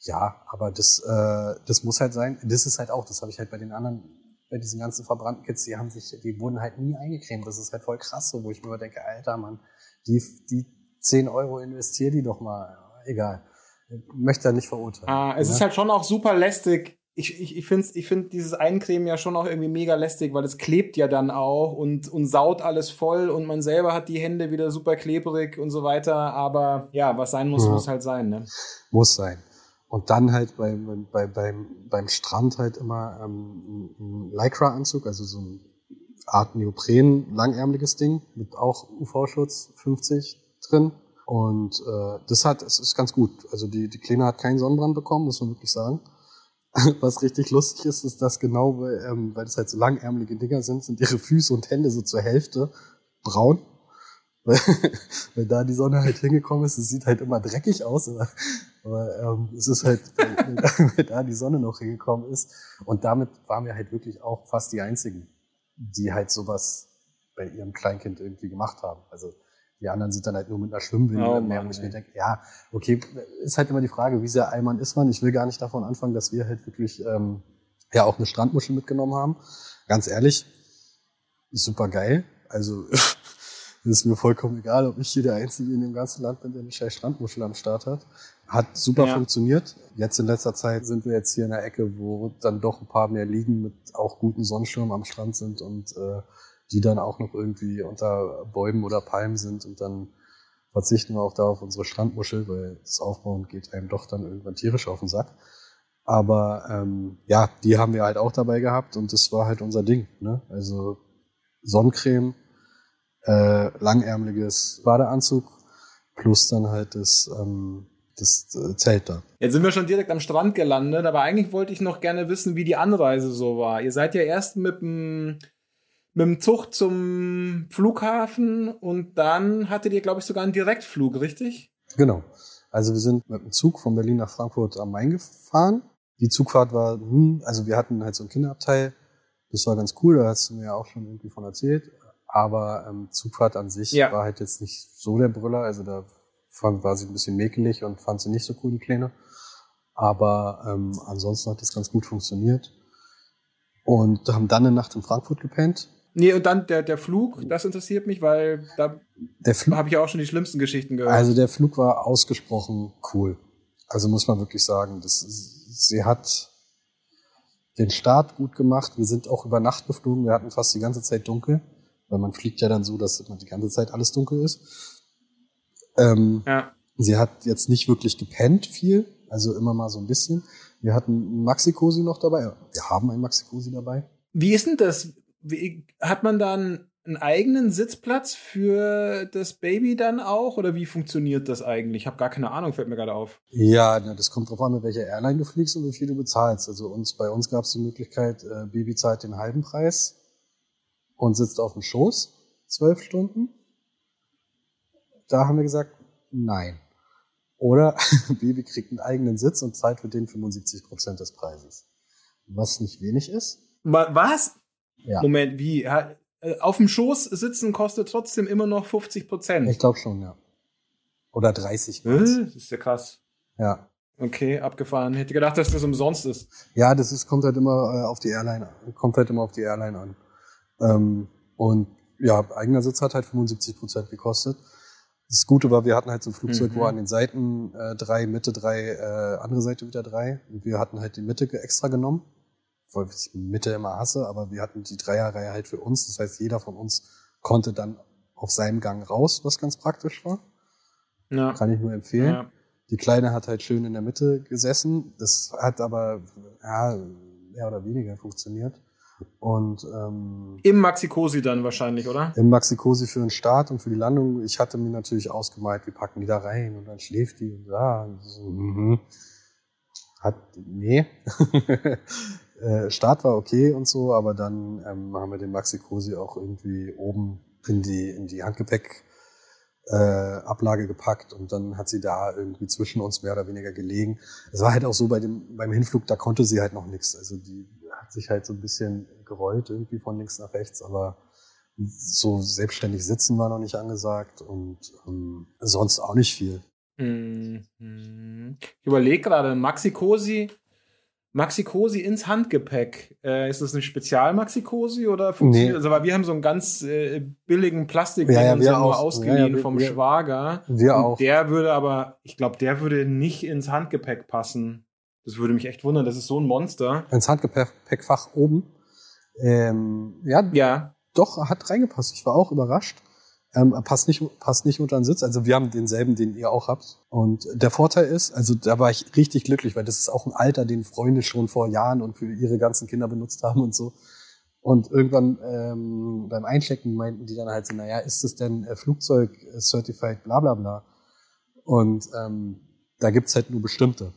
ja, aber das, äh, das muss halt sein. Das ist halt auch, das habe ich halt bei den anderen bei diesen ganzen verbrannten Kids, die haben sich, die wurden halt nie eingecremt. Das ist halt voll krass, so, wo ich mir immer denke, Alter, Mann, die, die 10 Euro investier die doch mal. Egal. Ich möchte da nicht verurteilen. Ah, es ja? ist halt schon auch super lästig. Ich, ich, ich finde ich find dieses Eincremen ja schon auch irgendwie mega lästig, weil es klebt ja dann auch und, und saut alles voll und man selber hat die Hände wieder super klebrig und so weiter. Aber ja, was sein muss, ja. muss halt sein. Ne? Muss sein. Und dann halt beim, bei, beim, beim Strand halt immer ähm, ein Lycra-Anzug, also so eine Art Neopren, langärmeliges Ding mit auch UV-Schutz 50 drin. Und äh, das hat, es ist ganz gut. Also die, die Kleine hat keinen Sonnenbrand bekommen, muss man wirklich sagen. [LAUGHS] Was richtig lustig ist, ist, dass genau, weil, ähm, weil das halt so langärmelige Dinger sind, sind ihre Füße und Hände so zur Hälfte braun. [LAUGHS] Weil, weil da die Sonne halt hingekommen ist, es sieht halt immer dreckig aus, aber aber ähm, es ist halt, weil da die Sonne noch hingekommen ist. Und damit waren wir halt wirklich auch fast die Einzigen, die halt sowas bei ihrem Kleinkind irgendwie gemacht haben. Also die anderen sind dann halt nur mit einer Schwimmwindel oh, mehr, wo ich mir denke, ja, okay, ist halt immer die Frage, wie sehr Allmann ist man. Ich will gar nicht davon anfangen, dass wir halt wirklich ähm, ja auch eine Strandmuschel mitgenommen haben. Ganz ehrlich, super geil. Also [LAUGHS] ist mir vollkommen egal, ob ich hier der Einzige in dem ganzen Land bin, der eine scheiß Strandmuschel am Start hat. Hat super ja. funktioniert. Jetzt in letzter Zeit sind wir jetzt hier in der Ecke, wo dann doch ein paar mehr Liegen mit auch guten Sonnenschirmen am Strand sind und äh, die dann auch noch irgendwie unter Bäumen oder Palmen sind und dann verzichten wir auch da auf unsere Strandmuschel, weil das Aufbauen geht einem doch dann irgendwann tierisch auf den Sack. Aber ähm, ja, die haben wir halt auch dabei gehabt und das war halt unser Ding. Ne? Also Sonnencreme, äh, langärmeliges Badeanzug plus dann halt das, ähm, das äh, Zelt da. Jetzt sind wir schon direkt am Strand gelandet, aber eigentlich wollte ich noch gerne wissen, wie die Anreise so war. Ihr seid ja erst mit dem mit dem Zug zum Flughafen und dann hattet ihr, glaube ich, sogar einen Direktflug, richtig? Genau. Also wir sind mit dem Zug von Berlin nach Frankfurt am Main gefahren. Die Zugfahrt war, hm, also wir hatten halt so ein Kinderabteil. Das war ganz cool, da hast du mir ja auch schon irgendwie von erzählt. Aber ähm, Zugfahrt an sich ja. war halt jetzt nicht so der Brüller. Also da fand, war sie ein bisschen mäkelig und fand sie nicht so cool, die Kleine. Aber ähm, ansonsten hat das ganz gut funktioniert. Und haben dann eine Nacht in Frankfurt gepennt. Nee, und dann der, der Flug, das interessiert mich, weil da habe ich auch schon die schlimmsten Geschichten gehört. Also der Flug war ausgesprochen cool. Also muss man wirklich sagen, das, sie hat den Start gut gemacht. Wir sind auch über Nacht geflogen. Wir hatten fast die ganze Zeit dunkel weil man fliegt ja dann so, dass immer die ganze Zeit alles dunkel ist. Ähm, ja. Sie hat jetzt nicht wirklich gepennt viel, also immer mal so ein bisschen. Wir hatten einen Maxi-Cosi noch dabei. Wir haben einen Maxi-Cosi dabei. Wie ist denn das? Wie, hat man dann einen eigenen Sitzplatz für das Baby dann auch? Oder wie funktioniert das eigentlich? Ich habe gar keine Ahnung, fällt mir gerade auf. Ja, das kommt drauf an, mit welcher Airline du fliegst und wie viel du bezahlst. Also uns, bei uns gab es die Möglichkeit, äh, Baby zahlt den halben Preis und sitzt auf dem Schoß zwölf Stunden. Da haben wir gesagt, nein. Oder [LAUGHS] Baby kriegt einen eigenen Sitz und zahlt für den 75 Prozent des Preises. Was nicht wenig ist. Was? Ja. Moment, wie? Äh, auf dem Schoß sitzen kostet trotzdem immer noch 50 Prozent. Ich glaube schon, ja. Oder 30. Äh, das ist ja krass. Ja. Okay, abgefahren. Hätte gedacht, dass das umsonst ist. Ja, das ist, kommt halt immer äh, auf die Airline, kommt halt immer auf die Airline an. Ähm, und ja, eigener Sitz hat halt 75 Prozent gekostet. Das Gute war, wir hatten halt so ein Flugzeug, mhm. wo an den Seiten äh, drei, Mitte drei, äh, andere Seite wieder drei. Und wir hatten halt die Mitte extra genommen, weil ich Mitte immer hasse, aber wir hatten die Dreierreihe halt für uns. Das heißt, jeder von uns konnte dann auf seinem Gang raus, was ganz praktisch war. Ja. Kann ich nur empfehlen. Ja. Die Kleine hat halt schön in der Mitte gesessen. Das hat aber ja, mehr oder weniger funktioniert. Und ähm, im Maxi-Cosi dann wahrscheinlich, oder? Im Maxi-Cosi für den Start und für die Landung. Ich hatte mir natürlich ausgemalt, wir packen die da rein und dann schläft die und ja, und so, mhm. hat nee. [LAUGHS] Äh, Start war okay und so, aber dann ähm, haben wir den Maxi-Cosi auch irgendwie oben in die in die Handgepäck äh, gepackt und dann hat sie da irgendwie zwischen uns mehr oder weniger gelegen. Es war halt auch so bei dem beim Hinflug, da konnte sie halt noch nichts. Also die hat sich halt so ein bisschen gerollt irgendwie von links nach rechts, aber so selbstständig sitzen war noch nicht angesagt und ähm, sonst auch nicht viel. Mhm. Ich überlege gerade, Maxi Cosi, Maxi Cosi ins Handgepäck. Äh, ist das eine Spezial-Maxi Cosi oder funktioniert nee. Also, weil wir haben so einen ganz äh, billigen Plastik, ja, ja, uns ja nur ausgeliehen ja, ja, wir, vom wir, Schwager. Wir auch. Der würde aber, ich glaube, der würde nicht ins Handgepäck passen. Das würde mich echt wundern, das ist so ein Monster. Ins Handgepäckfach oben. Ähm, ja, ja, doch, hat reingepasst. Ich war auch überrascht. Ähm, passt nicht, passt nicht unter den Sitz. Also wir haben denselben, den ihr auch habt. Und der Vorteil ist, also da war ich richtig glücklich, weil das ist auch ein Alter, den Freunde schon vor Jahren und für ihre ganzen Kinder benutzt haben und so. Und irgendwann ähm, beim Einchecken meinten die dann halt so, naja, ist das denn äh, Flugzeug certified, bla bla bla. Und ähm, da gibt's halt nur bestimmte.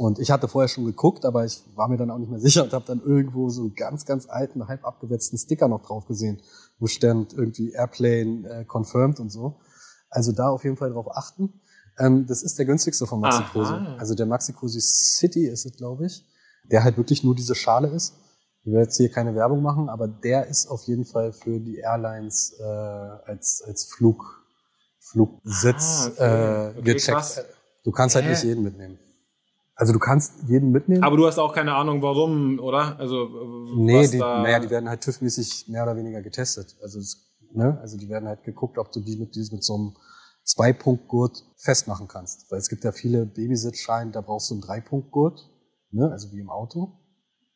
Und ich hatte vorher schon geguckt, aber ich war mir dann auch nicht mehr sicher und habe dann irgendwo so einen ganz, ganz alten, halb abgewetzten Sticker noch drauf gesehen, wo stand irgendwie Airplane äh, confirmed und so. Also da auf jeden Fall drauf achten. Ähm, das ist der günstigste von Maxi Cosi. Also der Maxi Cosi City ist es, glaube ich, der halt wirklich nur diese Schale ist. Ich will jetzt hier keine Werbung machen, aber der ist auf jeden Fall für die Airlines äh, als, als Flug, Flugsitz ah, okay. äh, okay, gecheckt. Krass. Du kannst halt nicht jeden mitnehmen. Also du kannst jeden mitnehmen. Aber du hast auch keine Ahnung, warum, oder? Also nee, die, naja, die werden halt TÜV-mäßig mehr oder weniger getestet. Also es Ne? Also die werden halt geguckt, ob du die mit, diesem, mit so einem Zwei-Punkt-Gurt festmachen kannst. Weil es gibt ja viele Babysitzscheine, da brauchst du einen Drei-Punkt-Gurt, ne? also wie im Auto.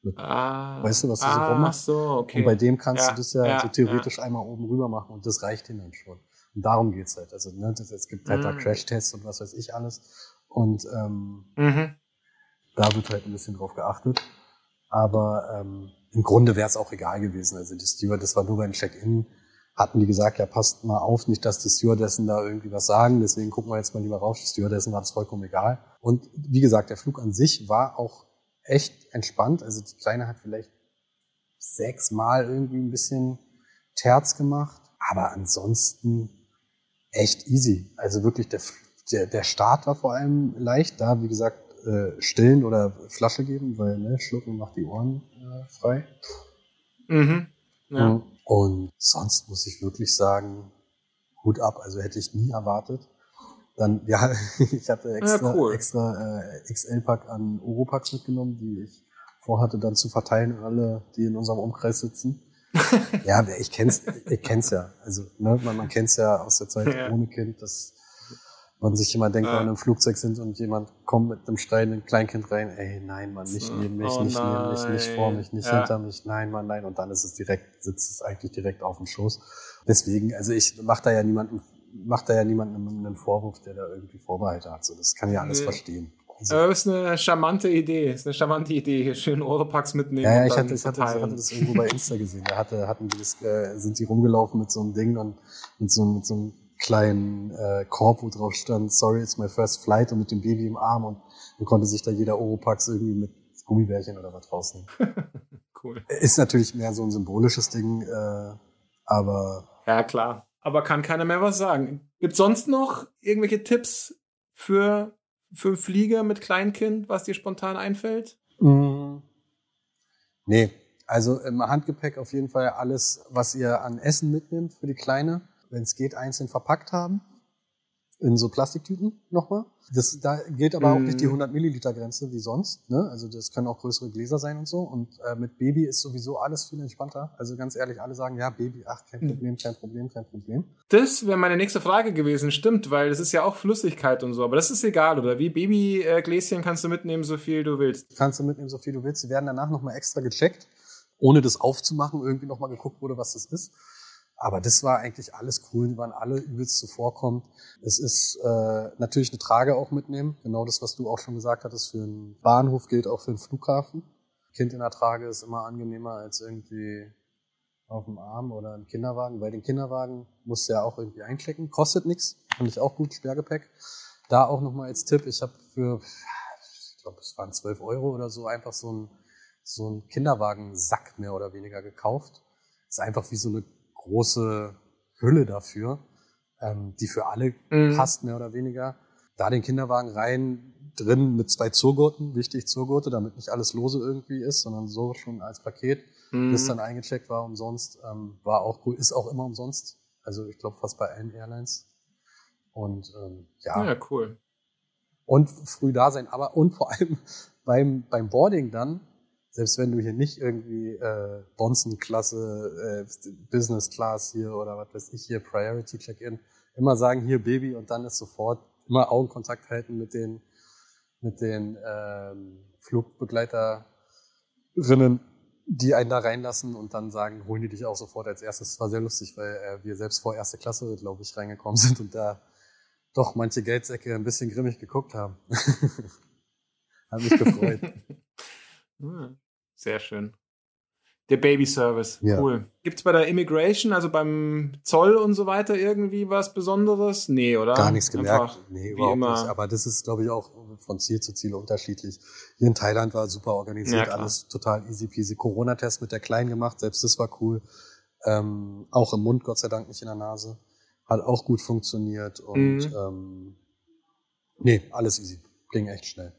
Mit, ah, weißt du, was du ah, so rummachst? So, okay. Und bei dem kannst ja, du das ja, ja so theoretisch ja. einmal oben rüber machen und das reicht ihnen dann schon. Und darum geht's halt. Also ne, das, es gibt halt mhm. da Crash-Tests und was weiß ich alles. Und ähm, mhm. Da wird halt ein bisschen drauf geachtet. Aber ähm, im Grunde wäre es auch egal gewesen. Also die Steward, das war nur beim Check-in, hatten die gesagt, ja, passt mal auf, nicht, dass die Stewardessen da irgendwie was sagen, deswegen gucken wir jetzt mal lieber rauf. Die Stewardessen war das vollkommen egal. Und wie gesagt, der Flug an sich war auch echt entspannt. Also die Kleine hat vielleicht sechsmal irgendwie ein bisschen Terz gemacht, aber ansonsten echt easy. Also wirklich der, der, der Start war vor allem leicht. Da, wie gesagt, äh, stillen oder Flasche geben, weil ne, Schlucken macht die Ohren äh, frei. Mhm. Ja. Und sonst muss ich wirklich sagen, Hut ab. Also hätte ich nie erwartet. Dann, [LAUGHS] ja, ich hatte extra, ja, cool. extra äh, XL-Pack an Oropax mitgenommen, die ich vorhatte dann zu verteilen an alle, die in unserem Umkreis sitzen. [LAUGHS] ja, ich kenn's, ich kenn's ja. Also, ne, man, man kennt's ja aus der Zeit ja. ohne Kind, dass man sich immer denkt, wenn wir in einem Flugzeug sind und jemand kommt mit einem schreienden Kleinkind rein, ey, nein, Mann, nicht neben mich, oh, nicht neben mich, nicht vor mich, nicht ja. hinter mich, nein, Mann, nein. Und dann ist es direkt, sitzt es eigentlich direkt auf dem Schoß. Deswegen, also ich mach da ja niemanden, mach da ja niemanden einen Vorwurf, der da irgendwie Vorbehalte hat. So, das kann ja alles nee. verstehen. Also, Aber das ist eine charmante Idee. Ist eine charmante Idee. Hier schön Oropax mitnehmen. Ja, ja ich, hatte, ich hatte, hatte, das irgendwo bei Insta gesehen. Da hatte, hatten die das, äh, sind die rumgelaufen mit so einem Ding und mit so, mit so einem kleinen äh, Korb, wo drauf stand, sorry, it's my first flight und mit dem Baby im Arm und dann konnte sich da jeder Oropax irgendwie mit Gummibärchen oder was rausnehmen. [LAUGHS] cool. Ist natürlich mehr so ein symbolisches Ding, äh, aber. Ja, klar. Aber kann keiner mehr was sagen. Gibt sonst noch irgendwelche Tipps für, für Flieger mit Kleinkind, was dir spontan einfällt? Mm. Nee. Also im Handgepäck auf jeden Fall alles, was ihr an Essen mitnimmt für die Kleine wenn es geht, einzeln verpackt haben. In so Plastiktüten nochmal. Das, da gilt aber mm. auch nicht die 100 mhm. Milliliter Grenze wie sonst. Ne? Also das können auch größere Gläser sein und so. Und äh, mit Baby ist sowieso alles viel entspannter. Also ganz ehrlich, alle sagen, ja, Baby, ach, kein mhm. Problem, kein Problem, kein Problem. Das wäre meine nächste Frage gewesen. Stimmt, weil das ist ja auch Flüssigkeit und so. Aber das ist egal, oder? Wie Babygläschen kannst du mitnehmen, so viel du willst. Kannst du mitnehmen, so viel du willst. Sie werden danach nochmal extra gecheckt, ohne das aufzumachen, irgendwie nochmal geguckt wurde, was das ist. Aber das war eigentlich alles cool, die waren alle übelst zuvorkommend. Es ist äh, natürlich eine Trage auch mitnehmen, genau das, was du auch schon gesagt hattest, für einen Bahnhof gilt auch für einen Flughafen. Kind in der Trage ist immer angenehmer als irgendwie auf dem Arm oder im Kinderwagen, weil den Kinderwagen musst du ja auch irgendwie einchecken, kostet nichts, finde ich auch gut, Sperrgepäck. Da auch nochmal als Tipp, ich habe für, ich glaube, es waren 12 Euro oder so, einfach so ein so Kinderwagensack mehr oder weniger gekauft. ist einfach wie so eine große Hülle dafür, ähm, die für alle mhm. passt, mehr oder weniger. Da den Kinderwagen rein, drin mit zwei Zurgurten, wichtig Zurgurte, damit nicht alles lose irgendwie ist, sondern so schon als Paket, mhm. das dann eingecheckt war umsonst, ähm, war auch cool, ist auch immer umsonst. Also ich glaube fast bei allen Airlines. Und ähm, ja. Ja, cool. Und früh da sein, aber und vor allem [LAUGHS] beim, beim Boarding dann selbst wenn du hier nicht irgendwie äh, Bonzen-Klasse, äh, Business Class hier oder was weiß ich hier, Priority Check-in, immer sagen, hier Baby und dann ist sofort immer Augenkontakt halten mit den, mit den ähm, Flugbegleiterinnen, die einen da reinlassen und dann sagen, holen die dich auch sofort als erstes. Das war sehr lustig, weil äh, wir selbst vor erste Klasse, glaube ich, reingekommen [LAUGHS] sind und da doch manche Geldsäcke ein bisschen grimmig geguckt haben. [LAUGHS] Hat mich gefreut. [LAUGHS] Hm. Sehr schön. Der Baby Service, ja. cool. Gibt es bei der Immigration, also beim Zoll und so weiter, irgendwie was Besonderes? Nee, oder? Gar nichts gemerkt. Einfach nee, überhaupt immer. nicht. Aber das ist, glaube ich, auch von Ziel zu Ziel unterschiedlich. Hier in Thailand war super organisiert, ja, alles total easy peasy. Corona-Test mit der Kleinen gemacht, selbst das war cool. Ähm, auch im Mund, Gott sei Dank nicht in der Nase. Hat auch gut funktioniert und mhm. ähm, nee, alles easy. Ging echt schnell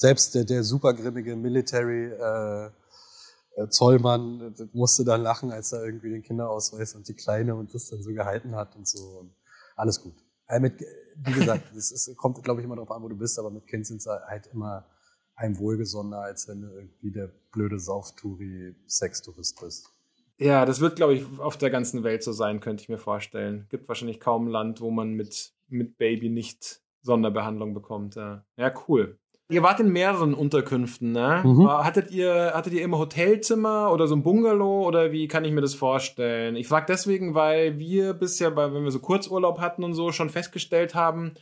selbst der, der super grimmige Military äh, äh, Zollmann musste dann lachen, als er irgendwie den Kinderausweis und die Kleine und das dann so gehalten hat und so. Und alles gut. Äh, mit, wie gesagt, [LAUGHS] es kommt, glaube ich, immer darauf an, wo du bist, aber mit Kind sind sie halt immer einem wohlgesonder, als wenn du irgendwie der blöde Saufturi-Sextourist bist. Ja, das wird, glaube ich, auf der ganzen Welt so sein, könnte ich mir vorstellen. Gibt wahrscheinlich kaum ein Land, wo man mit, mit Baby nicht Sonderbehandlung bekommt. Ja, ja cool. Ihr wart in mehreren Unterkünften, ne? Mhm. Hattet ihr, hattet ihr immer Hotelzimmer oder so ein Bungalow oder wie kann ich mir das vorstellen? Ich frage deswegen, weil wir bisher, wenn wir so Kurzurlaub hatten und so, schon festgestellt haben,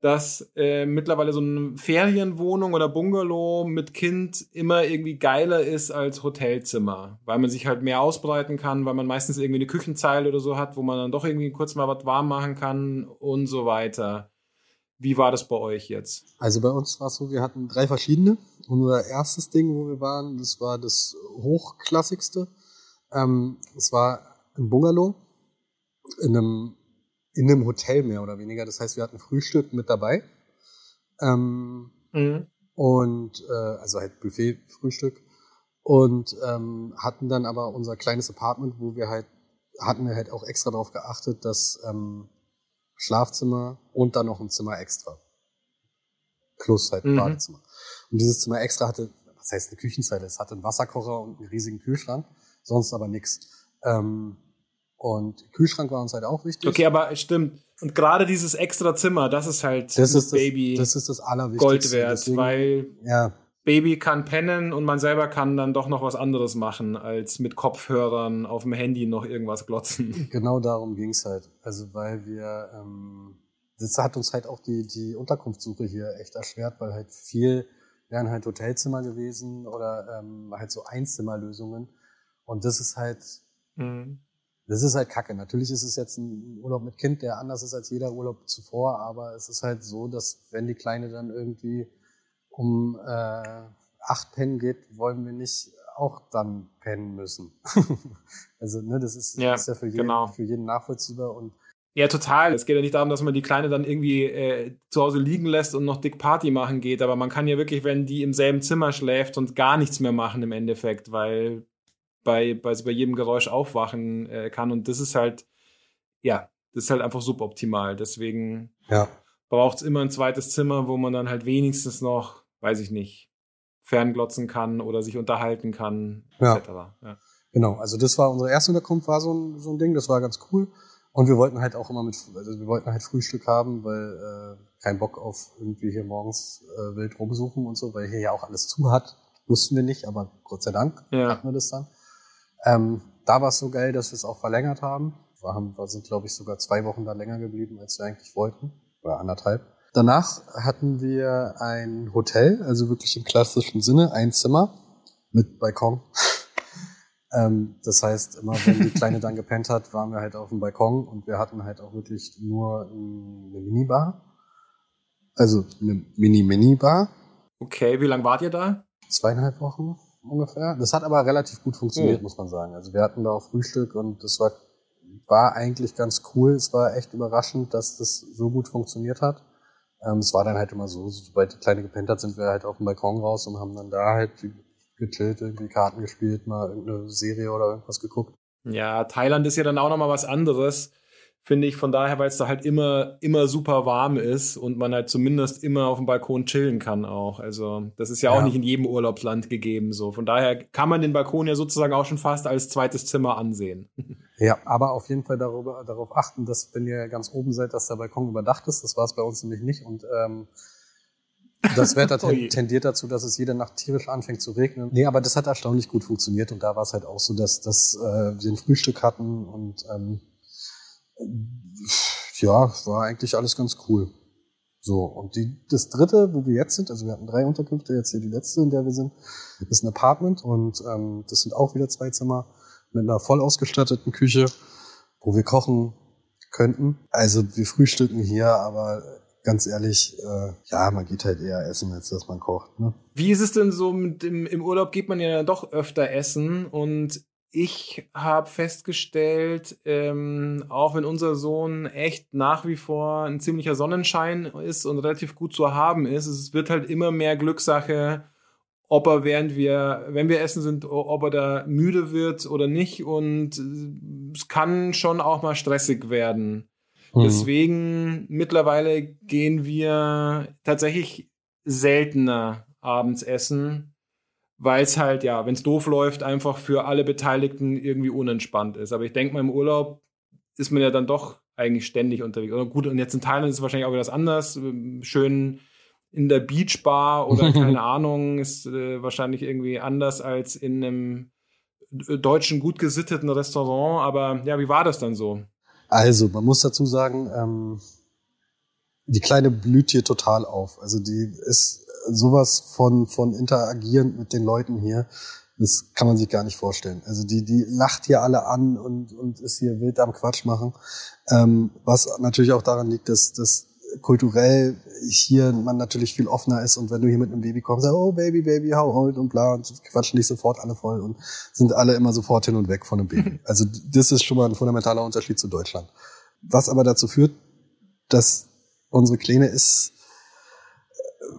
dass äh, mittlerweile so eine Ferienwohnung oder Bungalow mit Kind immer irgendwie geiler ist als Hotelzimmer, weil man sich halt mehr ausbreiten kann, weil man meistens irgendwie eine Küchenzeile oder so hat, wo man dann doch irgendwie kurz mal was warm machen kann und so weiter. Wie war das bei euch jetzt? Also bei uns war es so, wir hatten drei verschiedene. Unser erstes Ding, wo wir waren, das war das hochklassigste. Ähm, es war ein Bungalow in einem in einem Hotel mehr oder weniger. Das heißt, wir hatten Frühstück mit dabei. Ähm, mhm. Und äh, also halt Buffet-Frühstück. Und ähm, hatten dann aber unser kleines Apartment, wo wir halt, hatten wir halt auch extra darauf geachtet, dass ähm, Schlafzimmer und dann noch ein Zimmer extra. Plus halt ein mhm. Badezimmer. Und dieses Zimmer extra hatte, was heißt eine Küchenzeile? Es hatte einen Wasserkocher und einen riesigen Kühlschrank, sonst aber nichts. Ähm, und Kühlschrank war uns halt auch wichtig. Okay, aber stimmt. Und gerade dieses extra Zimmer, das ist halt das, das ist Baby das, das ist das Allerwichtigste. Gold wert, Deswegen, weil ja. Baby kann pennen und man selber kann dann doch noch was anderes machen, als mit Kopfhörern auf dem Handy noch irgendwas glotzen. [LAUGHS] Genau darum ging's halt. Also weil wir, ähm, das hat uns halt auch die, die Unterkunftssuche hier echt erschwert, weil halt viel wären halt Hotelzimmer gewesen oder ähm, halt so Einzimmerlösungen. Und das ist halt, mhm das ist halt kacke. Natürlich ist es jetzt ein Urlaub mit Kind, der anders ist als jeder Urlaub zuvor, aber es ist halt so, dass wenn die Kleine dann irgendwie um äh, acht pennen geht, wollen wir nicht auch dann pennen müssen. [LAUGHS] also, ne, das ist ja, ist ja für, jeden, genau. für jeden nachvollziehbar und ja, total. Es geht ja nicht darum, dass man die Kleine dann irgendwie äh, zu Hause liegen lässt und noch dick Party machen geht, aber man kann ja wirklich, wenn die im selben Zimmer schläft und gar nichts mehr machen im Endeffekt, weil bei, bei, bei jedem Geräusch aufwachen äh, kann. Und das ist halt, ja, das ist halt einfach suboptimal. Deswegen ja. braucht es immer ein zweites Zimmer, wo man dann halt wenigstens noch, weiß ich nicht, fernglotzen kann oder sich unterhalten kann, ja. etc. Ja. Genau, also das war unsere erste Unterkunft, war so ein, so ein Ding, das war ganz cool. Und wir wollten halt auch immer mit, also wir wollten halt Frühstück haben, weil äh, kein Bock auf irgendwie hier morgens äh, wild rumsuchen und so, weil hier ja auch alles zu hat. Wussten wir nicht, aber Gott sei Dank ja. hatten wir das dann. Ähm, da war es so geil, dass wir es auch verlängert haben. Wir, haben, wir sind, glaube ich, sogar zwei Wochen da länger geblieben, als wir eigentlich wollten. Oder anderthalb. Danach hatten wir ein Hotel, also wirklich im klassischen Sinne, ein Zimmer mit Balkon. [LAUGHS] ähm, das heißt, immer wenn die Kleine dann gepennt hat, waren wir halt auf dem Balkon und wir hatten halt auch wirklich nur eine Minibar. Also eine Mini-Mini-Bar. Okay, wie lange wart ihr da? Zweieinhalb Wochen ungefähr. Das hat aber relativ gut funktioniert, mhm. muss man sagen. Also wir hatten da auch Frühstück und das war, war eigentlich ganz cool. Es war echt überraschend, dass das so gut funktioniert hat. Ähm, es war dann halt immer so, sobald die Kleine gepennt hat, sind wir halt auf dem Balkon raus und haben dann da halt gechillt, irgendwie Karten gespielt, mal irgendeine Serie oder irgendwas geguckt. Ja, Thailand ist ja dann auch nochmal was anderes finde ich von daher, weil es da halt immer, immer super warm ist und man halt zumindest immer auf dem Balkon chillen kann auch. Also, das ist ja, ja, auch nicht in jedem Urlaubsland gegeben, so. Von daher kann man den Balkon ja sozusagen auch schon fast als zweites Zimmer ansehen. [LAUGHS] Ja, aber auf jeden Fall darüber, darauf achten, dass, wenn ihr ganz oben seid, dass der Balkon überdacht ist. Das war es bei uns nämlich nicht und, ähm, das Wetter [LAUGHS] tendiert dazu, dass es jede Nacht tierisch anfängt zu regnen. Nee, aber das hat erstaunlich gut funktioniert und da war es halt auch so, dass, dass äh, wir ein Frühstück hatten und ähm, ja, war eigentlich alles ganz cool. So, und die, das dritte, wo wir jetzt sind, also wir hatten drei Unterkünfte, jetzt hier die letzte, in der wir sind, ist ein Apartment und ähm, das sind auch wieder zwei Zimmer mit einer voll ausgestatteten Küche, wo wir kochen könnten. Also wir frühstücken hier, aber ganz ehrlich, äh, ja, man geht halt eher essen, als dass man kocht. Ne? Wie ist es denn so mit dem, im Urlaub geht man ja doch öfter essen und ich habe festgestellt, ähm, auch wenn unser Sohn echt nach wie vor ein ziemlicher Sonnenschein ist und relativ gut zu haben ist, es wird halt immer mehr Glückssache, ob er während wir, wenn wir essen sind, ob er da müde wird oder nicht. Und es kann schon auch mal stressig werden. Mhm. Deswegen mittlerweile gehen wir tatsächlich seltener abends essen weil es halt, ja, wenn es doof läuft, einfach für alle Beteiligten irgendwie unentspannt ist. Aber ich denke mal, im Urlaub ist man ja dann doch eigentlich ständig unterwegs. Oder gut, und jetzt in Thailand ist es wahrscheinlich auch wieder was anderes. Schön in der Beachbar oder [LAUGHS] keine Ahnung, ist äh, wahrscheinlich irgendwie anders als in einem deutschen gut gesitteten Restaurant. Aber ja, wie war das dann so? Also, man muss dazu sagen, ähm, die Kleine blüht hier total auf. Also die ist sowas von, von interagierend mit den Leuten hier. Das kann man sich gar nicht vorstellen. Also die, die lacht hier alle an und, und ist hier wild am Quatsch machen. Ähm, was natürlich auch daran liegt, dass, dass kulturell hier man natürlich viel offener ist und wenn du hier mit einem Baby kommst, oh Baby, Baby, how old und bla und quatschen dich sofort alle voll und sind alle immer sofort hin und weg von einem Baby. [LAUGHS] Also das ist schon mal ein fundamentaler Unterschied zu Deutschland. Was aber dazu führt, dass unsere Kleine ist,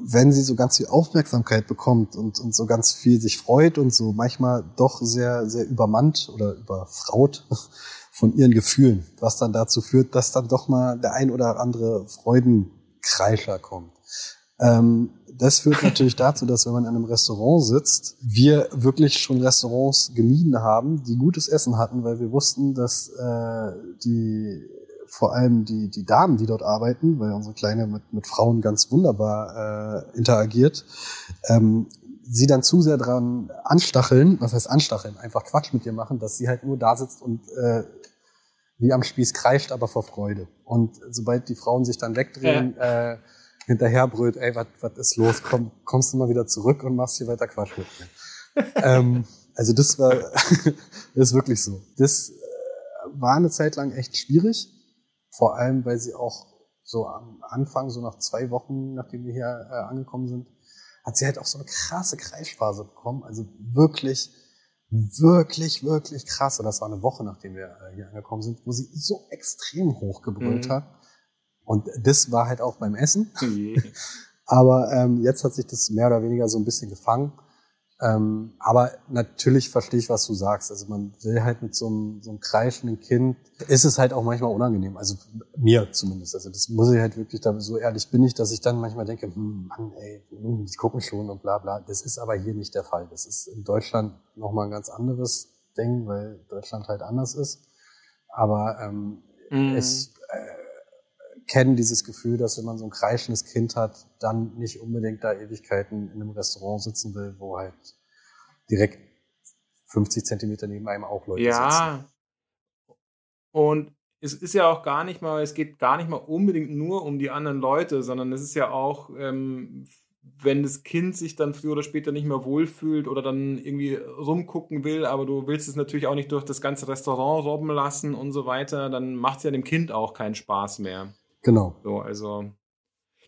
wenn sie so ganz viel Aufmerksamkeit bekommt und, und so ganz viel sich freut und so manchmal doch sehr, sehr übermannt oder überfraut [LAUGHS] von ihren Gefühlen, was dann dazu führt, dass dann doch mal der ein oder andere Freudenkreischer kommt. Ähm, das führt [LAUGHS] natürlich dazu, dass wenn man in einem Restaurant sitzt, wir wirklich schon Restaurants gemieden haben, die gutes Essen hatten, weil wir wussten, dass äh, die vor allem die, die Damen, die dort arbeiten, weil unsere Kleine mit, mit Frauen ganz wunderbar äh, interagiert, ähm, sie dann zu sehr dran anstacheln, was heißt anstacheln, einfach Quatsch mit ihr machen, dass sie halt nur da sitzt und äh, wie am Spieß kreischt, aber vor Freude. Und sobald die Frauen sich dann wegdrehen, ja. äh, hinterher brüllt, ey, was ist los? Komm, kommst du mal wieder zurück und machst hier weiter Quatsch mit mir. [LAUGHS] ähm, also das war, [LAUGHS] das ist wirklich so. Das äh, war eine Zeit lang echt schwierig. Vor allem, weil sie auch so am Anfang, so nach zwei Wochen, nachdem wir hier äh, angekommen sind, hat sie halt auch so eine krasse Kreischphase bekommen. Also wirklich, wirklich, wirklich krass. Und das war eine Woche, nachdem wir äh, hier angekommen sind, wo sie so extrem hoch gebrüllt mhm. hat. Und das war halt auch beim Essen. Okay. [LAUGHS] Aber ähm, jetzt hat sich das mehr oder weniger so ein bisschen gefangen. Ähm, aber natürlich verstehe ich, was du sagst. Also man will halt mit so einem, so einem kreischenden Kind, ist es halt auch manchmal unangenehm. Also mir zumindest. Also das muss ich halt wirklich, da so ehrlich bin ich, dass ich dann manchmal denke, hm, Mann, ey, hm, die gucken schon und bla bla. Das ist aber hier nicht der Fall. Das ist in Deutschland nochmal ein ganz anderes Ding, weil Deutschland halt anders ist. Aber ähm, mm. ich äh, kenne dieses Gefühl, dass wenn man so ein kreischendes Kind hat, dann nicht unbedingt da Ewigkeiten in einem Restaurant sitzen will, wo halt direkt 50 Zentimeter neben einem auch Leute ja. sitzen. Ja. Und es ist ja auch gar nicht mal, es geht gar nicht mal unbedingt nur um die anderen Leute, sondern es ist ja auch, ähm, wenn das Kind sich dann früher oder später nicht mehr wohlfühlt oder dann irgendwie rumgucken will, aber du willst es natürlich auch nicht durch das ganze Restaurant robben lassen und so weiter, dann macht es ja dem Kind auch keinen Spaß mehr. Genau. So, also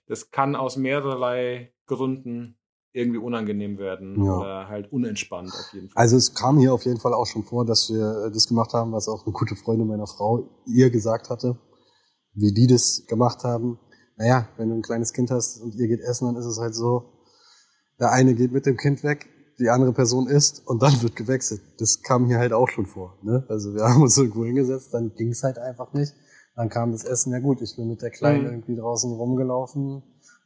das kann aus mehrerlei Gründen irgendwie unangenehm werden ja. oder halt unentspannt auf jeden Fall. Also es kam hier auf jeden Fall auch schon vor, dass wir das gemacht haben, was auch eine gute Freundin meiner Frau ihr gesagt hatte, wie die das gemacht haben. Naja, wenn du ein kleines Kind hast und ihr geht essen, dann ist es halt so, der eine geht mit dem Kind weg, die andere Person isst und dann wird gewechselt. Das kam hier halt auch schon vor. Ne? Also wir haben uns irgendwo hingesetzt, dann ging es halt einfach nicht. Dann kam das Essen, ja gut, ich bin mit der Kleinen mhm. irgendwie draußen rumgelaufen,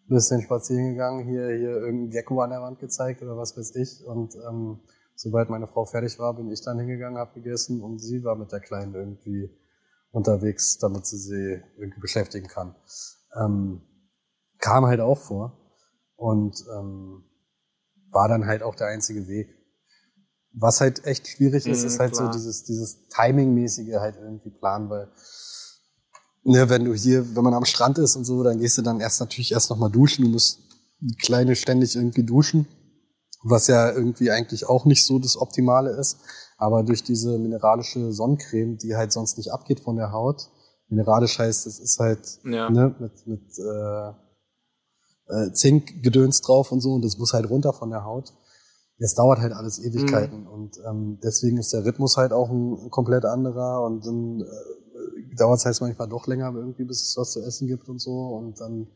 bisschen spazieren gegangen, hier, hier irgendein Gecko an der Wand gezeigt oder was weiß ich. Und ähm, sobald meine Frau fertig war, bin ich dann hingegangen, habe gegessen und sie war mit der Kleinen irgendwie unterwegs, damit sie sie irgendwie beschäftigen kann. Ähm, kam halt auch vor und ähm, war dann halt auch der einzige Weg. Was halt echt schwierig ist, mhm, ist halt klar. so dieses, dieses Timing-mäßige halt irgendwie planen, weil ne, wenn du hier, wenn man am Strand ist und so, dann gehst du dann erst natürlich erst nochmal duschen. Du musst kleine ständig irgendwie duschen, was ja irgendwie eigentlich auch nicht so das Optimale ist. Aber durch diese mineralische Sonnencreme, die halt sonst nicht abgeht von der Haut, mineralisch heißt, es ist halt ja. ne, mit, mit äh, äh, Zinkgedöns drauf und so und das muss halt runter von der Haut. Es dauert halt alles Ewigkeiten mhm. und ähm, deswegen ist der Rhythmus halt auch ein komplett anderer und dann äh, dauert es halt manchmal doch länger irgendwie, bis es was zu essen gibt und so. Und dann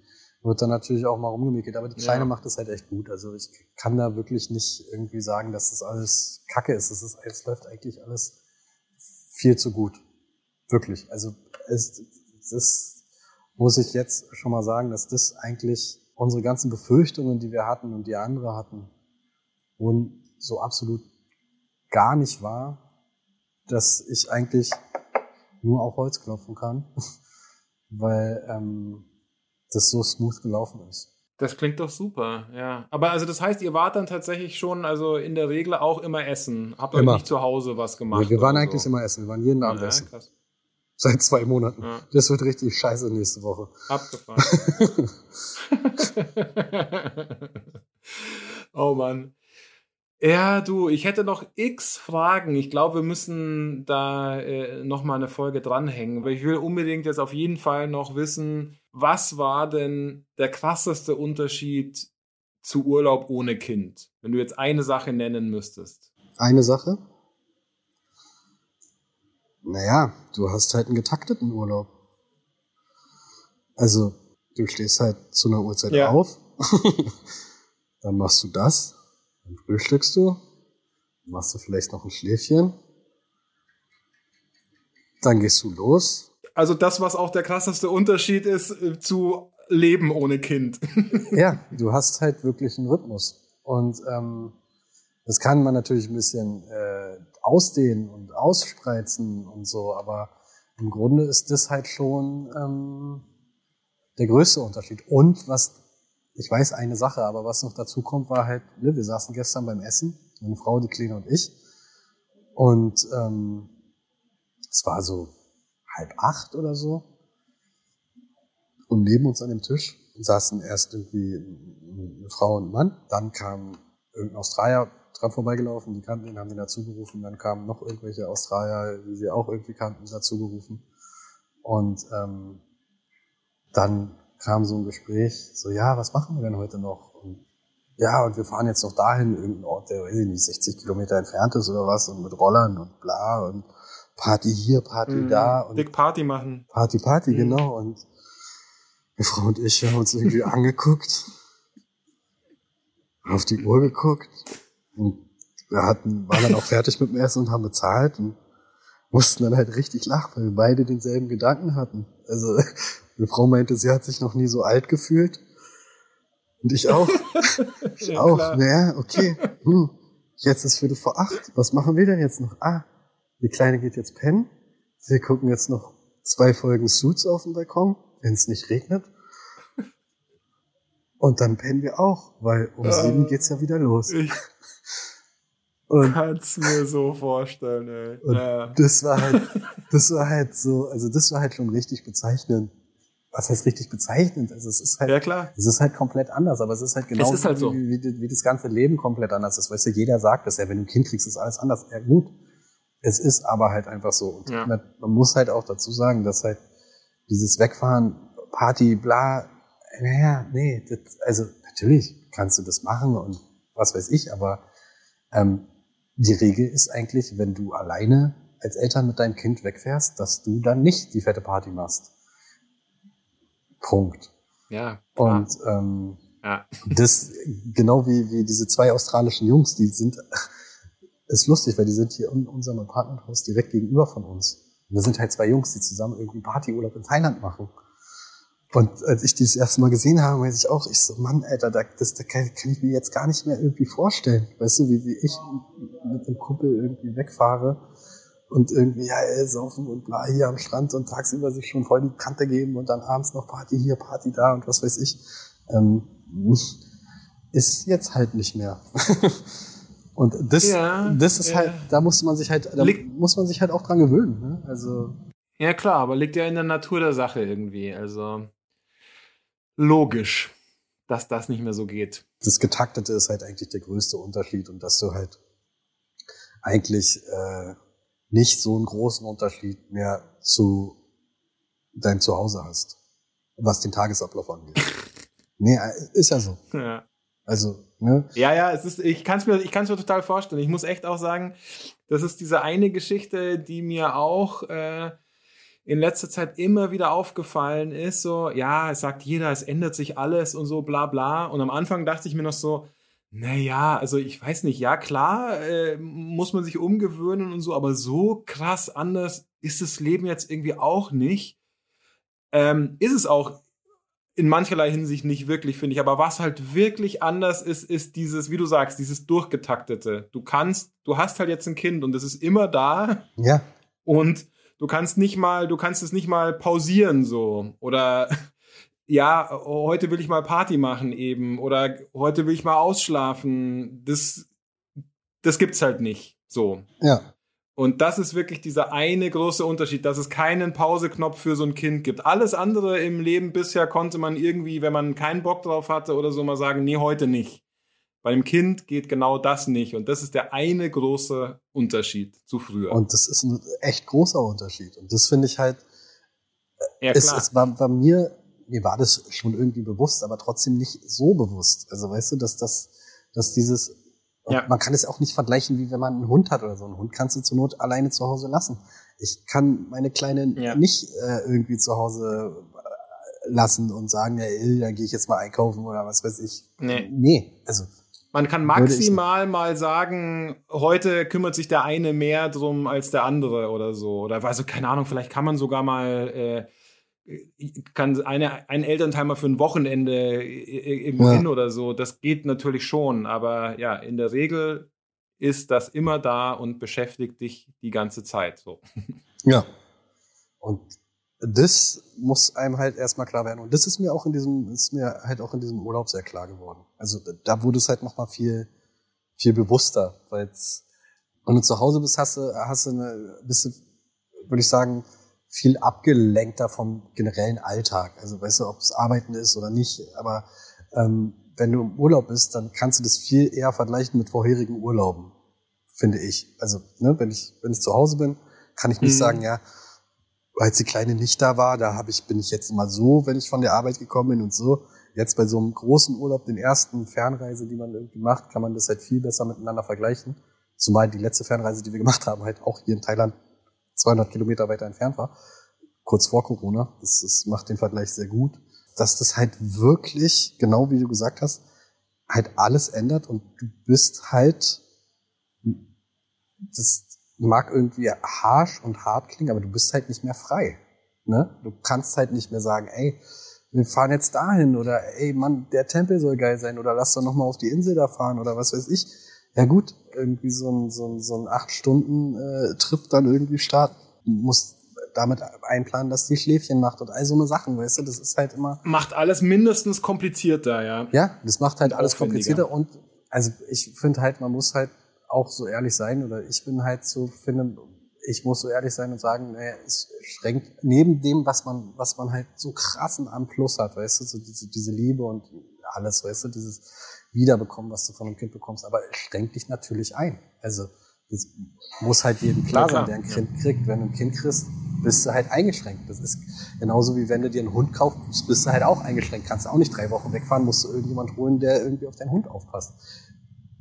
wird dann natürlich auch mal rumgemickelt. Aber die Kleine ja. macht das halt echt gut. Also ich kann da wirklich nicht irgendwie sagen, dass das alles Kacke ist. Es, ist, es läuft eigentlich alles viel zu gut. Wirklich. Also es, das muss ich jetzt schon mal sagen, dass das eigentlich unsere ganzen Befürchtungen, die wir hatten und die andere hatten, wurden so absolut gar nicht wahr, dass ich eigentlich nur auf Holz klopfen kann, [LAUGHS] weil ähm, das so smooth gelaufen ist. Das klingt doch super, ja. Aber also das heißt, ihr wart dann tatsächlich schon, also in der Regel auch immer essen. Habt euch nicht zu Hause was gemacht? Ja, wir waren eigentlich so. immer essen. Wir waren jeden Abend ja, essen. Krass. [LAUGHS] Seit zwei Monaten. Ja. Das wird richtig scheiße nächste Woche. Abgefahren. [LAUGHS] oh Mann. Ja, du, ich hätte noch x Fragen. Ich glaube, wir müssen da äh, noch mal eine Folge dranhängen. Aber ich will unbedingt jetzt auf jeden Fall noch wissen, was war denn der krasseste Unterschied zu Urlaub ohne Kind? Wenn du jetzt eine Sache nennen müsstest. Eine Sache? Naja, du hast halt einen getakteten Urlaub. Also, du stehst halt zu einer Uhrzeit ja. auf, [LAUGHS] dann machst du das, dann frühstückst du, machst du vielleicht noch ein Schläfchen, dann gehst du los. Also das, was auch der krasseste Unterschied ist äh, zu Leben ohne Kind. [LAUGHS] ja, du hast halt wirklich einen Rhythmus. Und ähm, das kann man natürlich ein bisschen äh, ausdehnen und ausspreizen und so, aber im Grunde ist das halt schon ähm, der größte Unterschied. Und was ich weiß eine Sache, aber was noch dazu kommt, war halt, ne, wir saßen gestern beim Essen, meine Frau, die Kleine und ich. Und ähm, es war so halb acht oder so. Und neben uns an dem Tisch saßen erst irgendwie eine Frau und ein Mann. Dann kam irgendein Australier dran vorbeigelaufen, die kannten ihn, haben ihn dazugerufen. Dann kamen noch irgendwelche Australier, die sie auch irgendwie kannten, dazugerufen. Und ähm, dann kam so ein Gespräch, so, ja, was machen wir denn heute noch? Und, ja, und wir fahren jetzt noch dahin, irgendein Ort, der, weiß ich nicht, 60 Kilometer entfernt ist oder was, und mit Rollern und bla, und Party hier, Party mhm, da. Und Dick Party machen. Party, Party, mhm. genau. Und meine Frau und ich haben uns irgendwie [LAUGHS] angeguckt, auf die Uhr geguckt, und wir hatten, waren dann auch fertig mit dem Essen und haben bezahlt und mussten dann halt richtig lachen, weil wir beide denselben Gedanken hatten. Also [LAUGHS] eine Frau meinte, sie hat sich noch nie so alt gefühlt. Und ich auch. [LAUGHS] ich ja, auch. Naja, okay. Hm. Jetzt ist Viertel vor acht. Was machen wir denn jetzt noch? Ah, die Kleine geht jetzt pennen. Wir gucken jetzt noch zwei Folgen Suits auf dem Balkon, wenn es nicht regnet. Und dann pennen wir auch, weil um ja. sieben geht's ja wieder los. Ich und, kann's mir so vorstellen, ey. Ja. Das war halt, das war halt so, also das war halt schon richtig bezeichnend was heißt richtig bezeichnend? Also es ist halt, ja, klar. es ist halt komplett anders, aber es ist halt genau ist halt so. wie, wie, wie, das ganze Leben komplett anders ist. Weißt du, jeder sagt das ja, wenn du ein Kind kriegst, ist alles anders. Ja, gut. Es ist aber halt einfach so. Und ja. man, man, muss halt auch dazu sagen, dass halt dieses Wegfahren, Party, bla, naja, nee, das, also natürlich kannst du das machen und was weiß ich, aber ähm, die Regel ist eigentlich, wenn du alleine als Eltern mit deinem Kind wegfährst, dass du dann nicht die fette Party machst. Punkt. Ja. Klar. Und ähm, ja. [LAUGHS] das, genau wie, wie diese zwei australischen Jungs, die sind, ist lustig, weil die sind hier in unserem Apartmenthaus direkt gegenüber von uns. Und da sind halt zwei Jungs, die zusammen irgendwie Partyurlaub in Thailand machen. Und als ich die das erste Mal gesehen habe, weiß ich auch, ich so, Mann, Alter, das, das kann, kann ich mir jetzt gar nicht mehr irgendwie vorstellen. Weißt du, wie, wie ich mit einem Kumpel irgendwie wegfahre und irgendwie, ja, ey, saufen und bla hier am Strand und tagsüber sich schon voll die Kante geben und dann abends noch Party hier, Party da und was weiß ich. Ähm, [LAUGHS] ist jetzt halt nicht mehr. [LAUGHS] und das, ja, das ist ja. halt, da muss man sich halt, da liegt, muss man sich halt auch dran gewöhnen. Ne? Also. Ja, klar, aber liegt ja in der Natur der Sache irgendwie. Also logisch, dass das nicht mehr so geht. Das Getaktete ist halt eigentlich der größte Unterschied und dass du halt eigentlich äh, nicht so einen großen Unterschied mehr zu deinem Zuhause hast, was den Tagesablauf angeht. nee, ist ja so. Ja. Also, ne? Ja, ja, es ist, ich kann es mir, ich kann's mir total vorstellen. Ich muss echt auch sagen, das ist diese eine Geschichte, die mir auch äh, in letzter Zeit immer wieder aufgefallen ist. So, ja, es sagt jeder, es ändert sich alles und so, bla bla. Und am Anfang dachte ich mir noch so, naja, also ich weiß nicht, ja klar, äh, muss man sich umgewöhnen und so, aber so krass anders ist das Leben jetzt irgendwie auch nicht. Ähm, ist es auch in mancherlei Hinsicht nicht wirklich, finde ich. Aber was halt wirklich anders ist, ist dieses, wie du sagst, dieses durchgetaktete. Du kannst, du hast halt jetzt ein Kind und es ist immer da. Ja. Und du kannst nicht mal, du kannst es nicht mal pausieren so. Oder [LAUGHS] ja, heute will ich mal Party machen eben. Oder heute will ich mal ausschlafen. Das, das gibt's halt nicht. So. Ja. Und das ist wirklich dieser eine große Unterschied, dass es keinen Pauseknopf für so ein Kind gibt. Alles andere im Leben bisher konnte man irgendwie, wenn man keinen Bock drauf hatte oder so, mal sagen, nee, heute nicht. Bei dem Kind geht genau das nicht. Und das ist der eine große Unterschied zu früher. Und das ist ein echt großer Unterschied. Und das finde ich halt, ja, es, es war, war mir, mir war das schon irgendwie bewusst, aber trotzdem nicht so bewusst. Also weißt du, dass das, dass dieses ja. Man kann es auch nicht vergleichen, wie wenn man einen Hund hat oder so. Einen Hund kannst du zur Not alleine zu Hause lassen. Ich kann meine Kleine ja. nicht äh, irgendwie zu Hause äh, lassen und sagen, ja, da gehe ich jetzt mal einkaufen oder was weiß ich. Nee. Nee, also. Man kann maximal mal sagen, heute kümmert sich der eine mehr drum als der andere oder so. Oder also keine Ahnung, vielleicht kann man sogar mal äh, kann eine, ein Elternteil mal für ein Wochenende irgendwo ja. hin oder so. Das geht natürlich schon, aber ja, in der Regel ist das immer da und beschäftigt dich die ganze Zeit. So. Ja. Und das muss einem halt erstmal klar werden. Und das ist mir auch in diesem, ist mir halt auch in diesem Urlaub sehr klar geworden. Also da wurde es halt nochmal viel, viel bewusster, weil wenn du zu Hause bist, hast du, hast du eine, bist du, würde ich sagen, viel abgelenkter vom generellen Alltag. Also weißt du, ob es Arbeiten ist oder nicht, aber ähm, wenn du im Urlaub bist, dann kannst du das viel eher vergleichen mit vorherigen Urlauben, finde ich. Also, ne, wenn ich, wenn ich zu Hause bin, kann ich nicht mhm. sagen, ja, als die Kleine nicht da war, da habe ich, bin ich jetzt immer so, wenn ich von der Arbeit gekommen bin und so. Jetzt bei so einem großen Urlaub, den ersten Fernreise, die man irgendwie macht, kann man das halt viel besser miteinander vergleichen. Zumal die letzte Fernreise, die wir gemacht haben, halt auch hier in Thailand 200 Kilometer weiter entfernt war, kurz vor Corona. Das, das macht den Vergleich sehr gut. Dass das halt wirklich, genau wie du gesagt hast, halt alles ändert und du bist halt, das mag irgendwie harsh und hart klingen, aber du bist halt nicht mehr frei. Ne? Du kannst halt nicht mehr sagen, ey, wir fahren jetzt dahin oder ey, Mann, der Tempel soll geil sein oder lass doch noch mal auf die Insel da fahren oder was weiß ich ja gut, irgendwie so ein, so ein, so ein acht Stunden äh, Trip dann irgendwie starten, muss damit einplanen, dass die Schläfchen macht und all so eine Sachen, weißt du, das ist halt immer. Macht alles mindestens komplizierter, ja. Ja, das macht halt alles komplizierter und also ich finde halt, man muss halt auch so ehrlich sein oder ich bin halt so, finde, ich muss so ehrlich sein und sagen, naja, es schränkt neben dem, was man, was man halt so krassen am Plus hat, weißt du, so diese, diese Liebe und alles, weißt du, dieses, wiederbekommen, was du von einem Kind bekommst. Aber es schränkt dich natürlich ein. Also das muss halt jedem klar, sein, der ein Kind kriegt. Wenn du ein Kind kriegst, bist du halt eingeschränkt. Das ist genauso wie wenn du dir einen Hund kaufst, bist du halt auch eingeschränkt. Kannst du auch nicht drei Wochen wegfahren, musst du irgendjemand holen, der irgendwie auf deinen Hund aufpasst.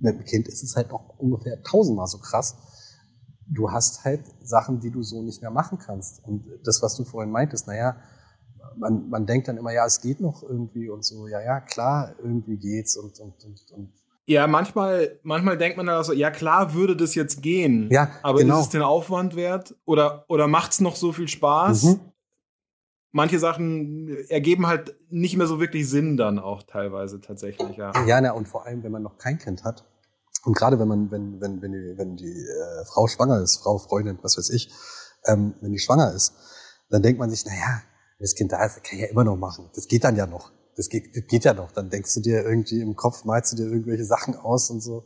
Mit dem Kind ist es halt noch ungefähr tausendmal so krass. Du hast halt Sachen, die du so nicht mehr machen kannst. Und das, was du vorhin meintest, naja, man, man denkt dann immer, ja, es geht noch irgendwie und so, ja, ja, klar, irgendwie geht's und, und, und, und ja, manchmal, manchmal denkt man dann auch so, ja klar würde das jetzt gehen. Ja, aber genau. ist es den Aufwand wert? Oder, oder macht es noch so viel Spaß? Mhm. Manche Sachen ergeben halt nicht mehr so wirklich Sinn dann auch teilweise tatsächlich, ja. Ja, na, und vor allem, wenn man noch kein Kind hat. Und gerade wenn man, wenn, wenn, wenn die, wenn die äh, Frau schwanger ist, Frau, Freundin, was weiß ich, ähm, wenn die schwanger ist, dann denkt man sich, na ja, wenn das Kind da ist, kann ich ja immer noch machen. Das geht dann ja noch. Das geht, das geht ja noch. Dann denkst du dir irgendwie im Kopf, malst du dir irgendwelche Sachen aus und so.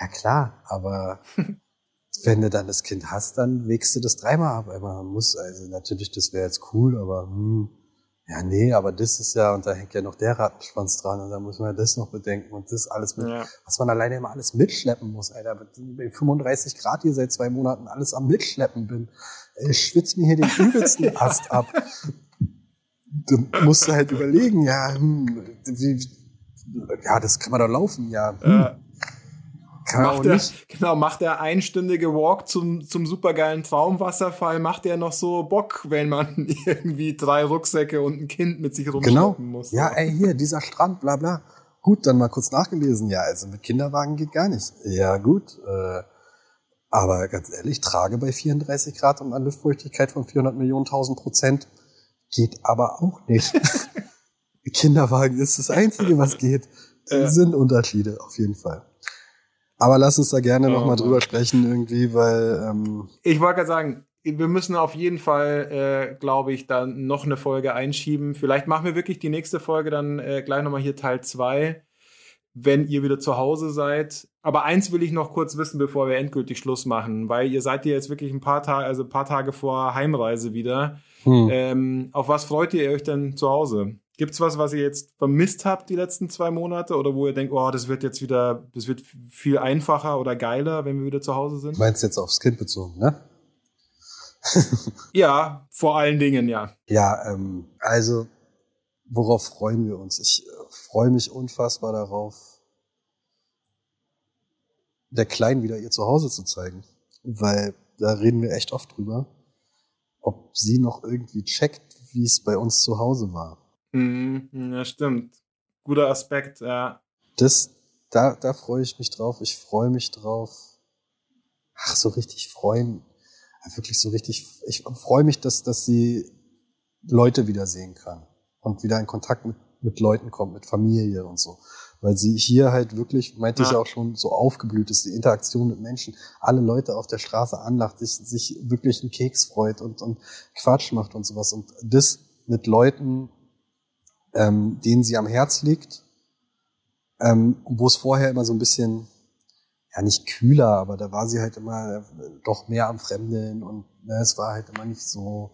Ja klar, aber [LAUGHS] wenn du dann das Kind hast, dann wägst du das dreimal ab. Aber man muss, also natürlich, das wäre jetzt cool, aber hm, ja, nee, aber das ist ja, und da hängt ja noch der Rattenschwanz dran und da muss man ja das noch bedenken und das alles mit, ja. was man alleine immer alles mitschleppen muss, Alter. Bei 35 Grad hier seit zwei Monaten alles am Mitschleppen bin. Ich schwitze mir hier den übelsten [LAUGHS] Ast ab. Du musst halt überlegen, ja, hm, wie, ja, das kann man doch laufen, ja. Hm. Ja. Kann macht der, nicht. Genau, macht der einstündige Walk zum, zum supergeilen Traumwasserfall, macht der noch so Bock, wenn man [LAUGHS] irgendwie drei Rucksäcke und ein Kind mit sich rumschleppen genau. muss. Ja, ey, hier, dieser Strand, bla bla. Gut, dann mal kurz nachgelesen. Ja, also mit Kinderwagen geht gar nicht. Ja, gut. Äh, aber ganz ehrlich, trage bei 34 Grad und einer Luftfeuchtigkeit von 400 Millionen tausend Prozent geht aber auch nicht. [LAUGHS] Kinderwagen ist das Einzige, was geht. Es sind Unterschiede, auf jeden Fall. Aber lass uns da gerne oh, nochmal drüber sprechen irgendwie, weil... Ähm ich wollte gerade sagen, wir müssen auf jeden Fall, äh, glaube ich, dann noch eine Folge einschieben. Vielleicht machen wir wirklich die nächste Folge dann äh, gleich nochmal hier Teil 2, wenn ihr wieder zu Hause seid. Aber eins will ich noch kurz wissen, bevor wir endgültig Schluss machen, weil ihr seid ja jetzt wirklich ein paar Tage, also ein paar Tage vor Heimreise wieder. Hm. Ähm, auf was freut ihr euch denn zu Hause? Gibt's was, was ihr jetzt vermisst habt die letzten zwei Monate oder wo ihr denkt, oh, das wird jetzt wieder, das wird viel einfacher oder geiler, wenn wir wieder zu Hause sind? Meinst du jetzt aufs Kind bezogen, ne? [LAUGHS] ja, vor allen Dingen, ja. Ja, ähm, also worauf freuen wir uns? Ich äh, freue mich unfassbar darauf, der Kleinen wieder ihr Zuhause zu zeigen, weil da reden wir echt oft drüber, ob sie noch irgendwie checkt, wie es bei uns zu Hause war. Mhm, ja, stimmt. Guter Aspekt, ja. Das, da, da freue ich mich drauf. Ich freue mich drauf. Ach, so richtig freuen. Wirklich so richtig. Ich freue mich, dass, dass sie Leute wiedersehen kann und wieder in Kontakt mit, mit Leuten kommt, mit Familie und so. Weil sie hier halt wirklich, meinte ja. ich auch schon, so aufgeblüht ist, die Interaktion mit Menschen, alle Leute auf der Straße anlacht, sich, sich wirklich einen Keks freut und, und Quatsch macht und sowas. Und das mit Leuten ähm, denen sie am Herz liegt, ähm, wo es vorher immer so ein bisschen, ja nicht kühler, aber da war sie halt immer doch mehr am Fremdeln und ne, es war halt immer nicht so,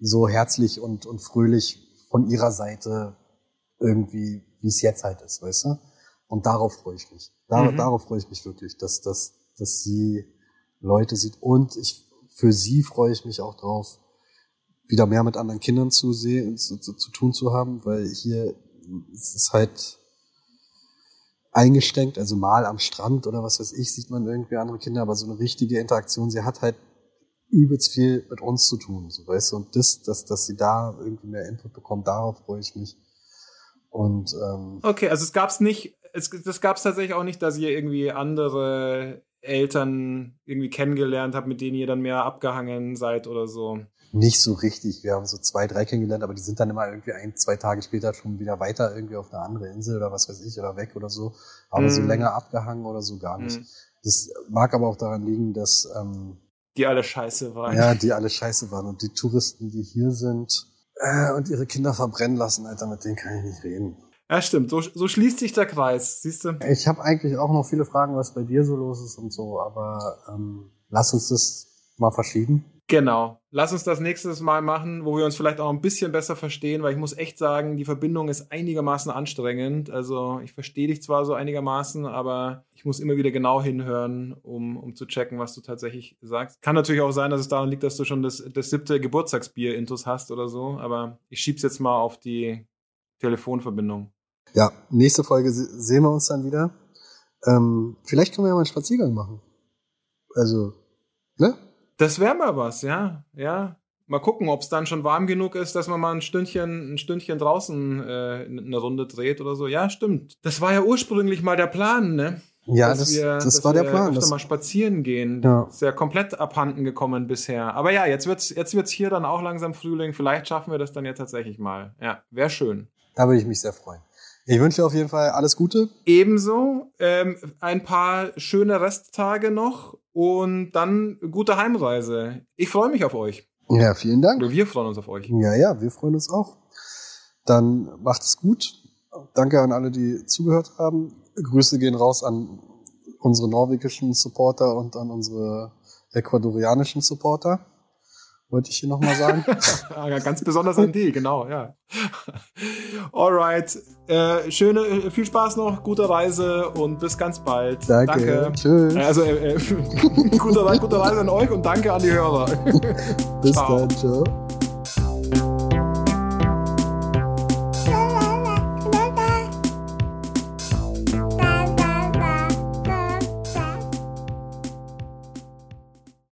so herzlich und, und fröhlich von ihrer Seite irgendwie, wie es jetzt halt ist, weißt du? Und darauf freue ich mich. Dar mhm. Darauf freue ich mich wirklich, dass, dass, dass sie Leute sieht. Und ich, für sie freue ich mich auch drauf, wieder mehr mit anderen Kindern zu sehen, zu, zu, zu tun zu haben, weil hier ist es halt eingeschränkt, also mal am Strand oder was weiß ich, sieht man irgendwie andere Kinder, aber so eine richtige Interaktion, sie hat halt übelst viel mit uns zu tun, so weißt du, und das, dass, dass sie da irgendwie mehr Input bekommt, darauf freue ich mich. Und ähm, okay, also es gab's nicht, es das gab's tatsächlich auch nicht, dass ihr irgendwie andere Eltern irgendwie kennengelernt habt, mit denen ihr dann mehr abgehangen seid oder so. Nicht so richtig. Wir haben so zwei, drei kennengelernt, aber die sind dann immer irgendwie ein, zwei Tage später schon wieder weiter irgendwie auf eine andere Insel oder was weiß ich oder weg oder so. Aber mm. so mhm. länger abgehangen oder so gar nicht. Mm. Das mag aber auch daran liegen, dass ähm, die alle scheiße waren. Ja, die alle scheiße waren. Und die Touristen, die hier sind äh, und ihre Kinder verbrennen lassen, Alter, mit denen kann ich nicht reden. Ja, stimmt. So, so schließt sich der Kreis, siehst du? Ich habe eigentlich auch noch viele Fragen, was bei dir so los ist und so, aber ähm, lass uns das mal verschieben. Genau. Lass uns das nächstes Mal machen, wo wir uns vielleicht auch ein bisschen besser verstehen, weil ich muss echt sagen, die Verbindung ist einigermaßen anstrengend. Also ich verstehe dich zwar so einigermaßen, aber ich muss immer wieder genau hinhören, um, um zu checken, was du tatsächlich sagst. Kann natürlich auch sein, dass es daran liegt, dass du schon das, das siebte Geburtstagsbier-Intus hast oder so, aber ich schieb's jetzt mal auf die Telefonverbindung. Ja, nächste Folge sehen wir uns dann wieder. Ähm, vielleicht können wir ja mal einen Spaziergang machen. Also, ne? Das wäre mal was, ja, ja. Mal gucken, ob es dann schon warm genug ist, dass man mal ein Stündchen, ein Stündchen draußen äh, eine Runde dreht oder so. Ja, stimmt. Das war ja ursprünglich mal der Plan, ne? Ja, dass das, wir, das war der Plan. Dass mal spazieren gehen. Ja. Ist ja komplett abhanden gekommen bisher. Aber ja, jetzt wird's, jetzt wird's hier dann auch langsam Frühling. Vielleicht schaffen wir das dann ja tatsächlich mal. Ja, wäre schön. Da würde ich mich sehr freuen. Ich wünsche dir auf jeden Fall alles Gute. Ebenso. Ähm, ein paar schöne Resttage noch und dann gute Heimreise. Ich freue mich auf euch. Ja, vielen Dank. Oder wir freuen uns auf euch. Ja, ja, wir freuen uns auch. Dann macht es gut. Danke an alle, die zugehört haben. Grüße gehen raus an unsere norwegischen Supporter und an unsere ecuadorianischen Supporter wollte ich hier nochmal sagen. [LAUGHS] Ganz besonders an die, genau, ja. Alright. Äh, schöne, äh, viel Spaß noch, gute Reise und bis ganz bald. Danke. danke. Tschüss. Äh, also, äh, äh [LAUGHS] gute, gute Reise an euch und danke an die Hörer. [LAUGHS] bis ciao. dann, ciao.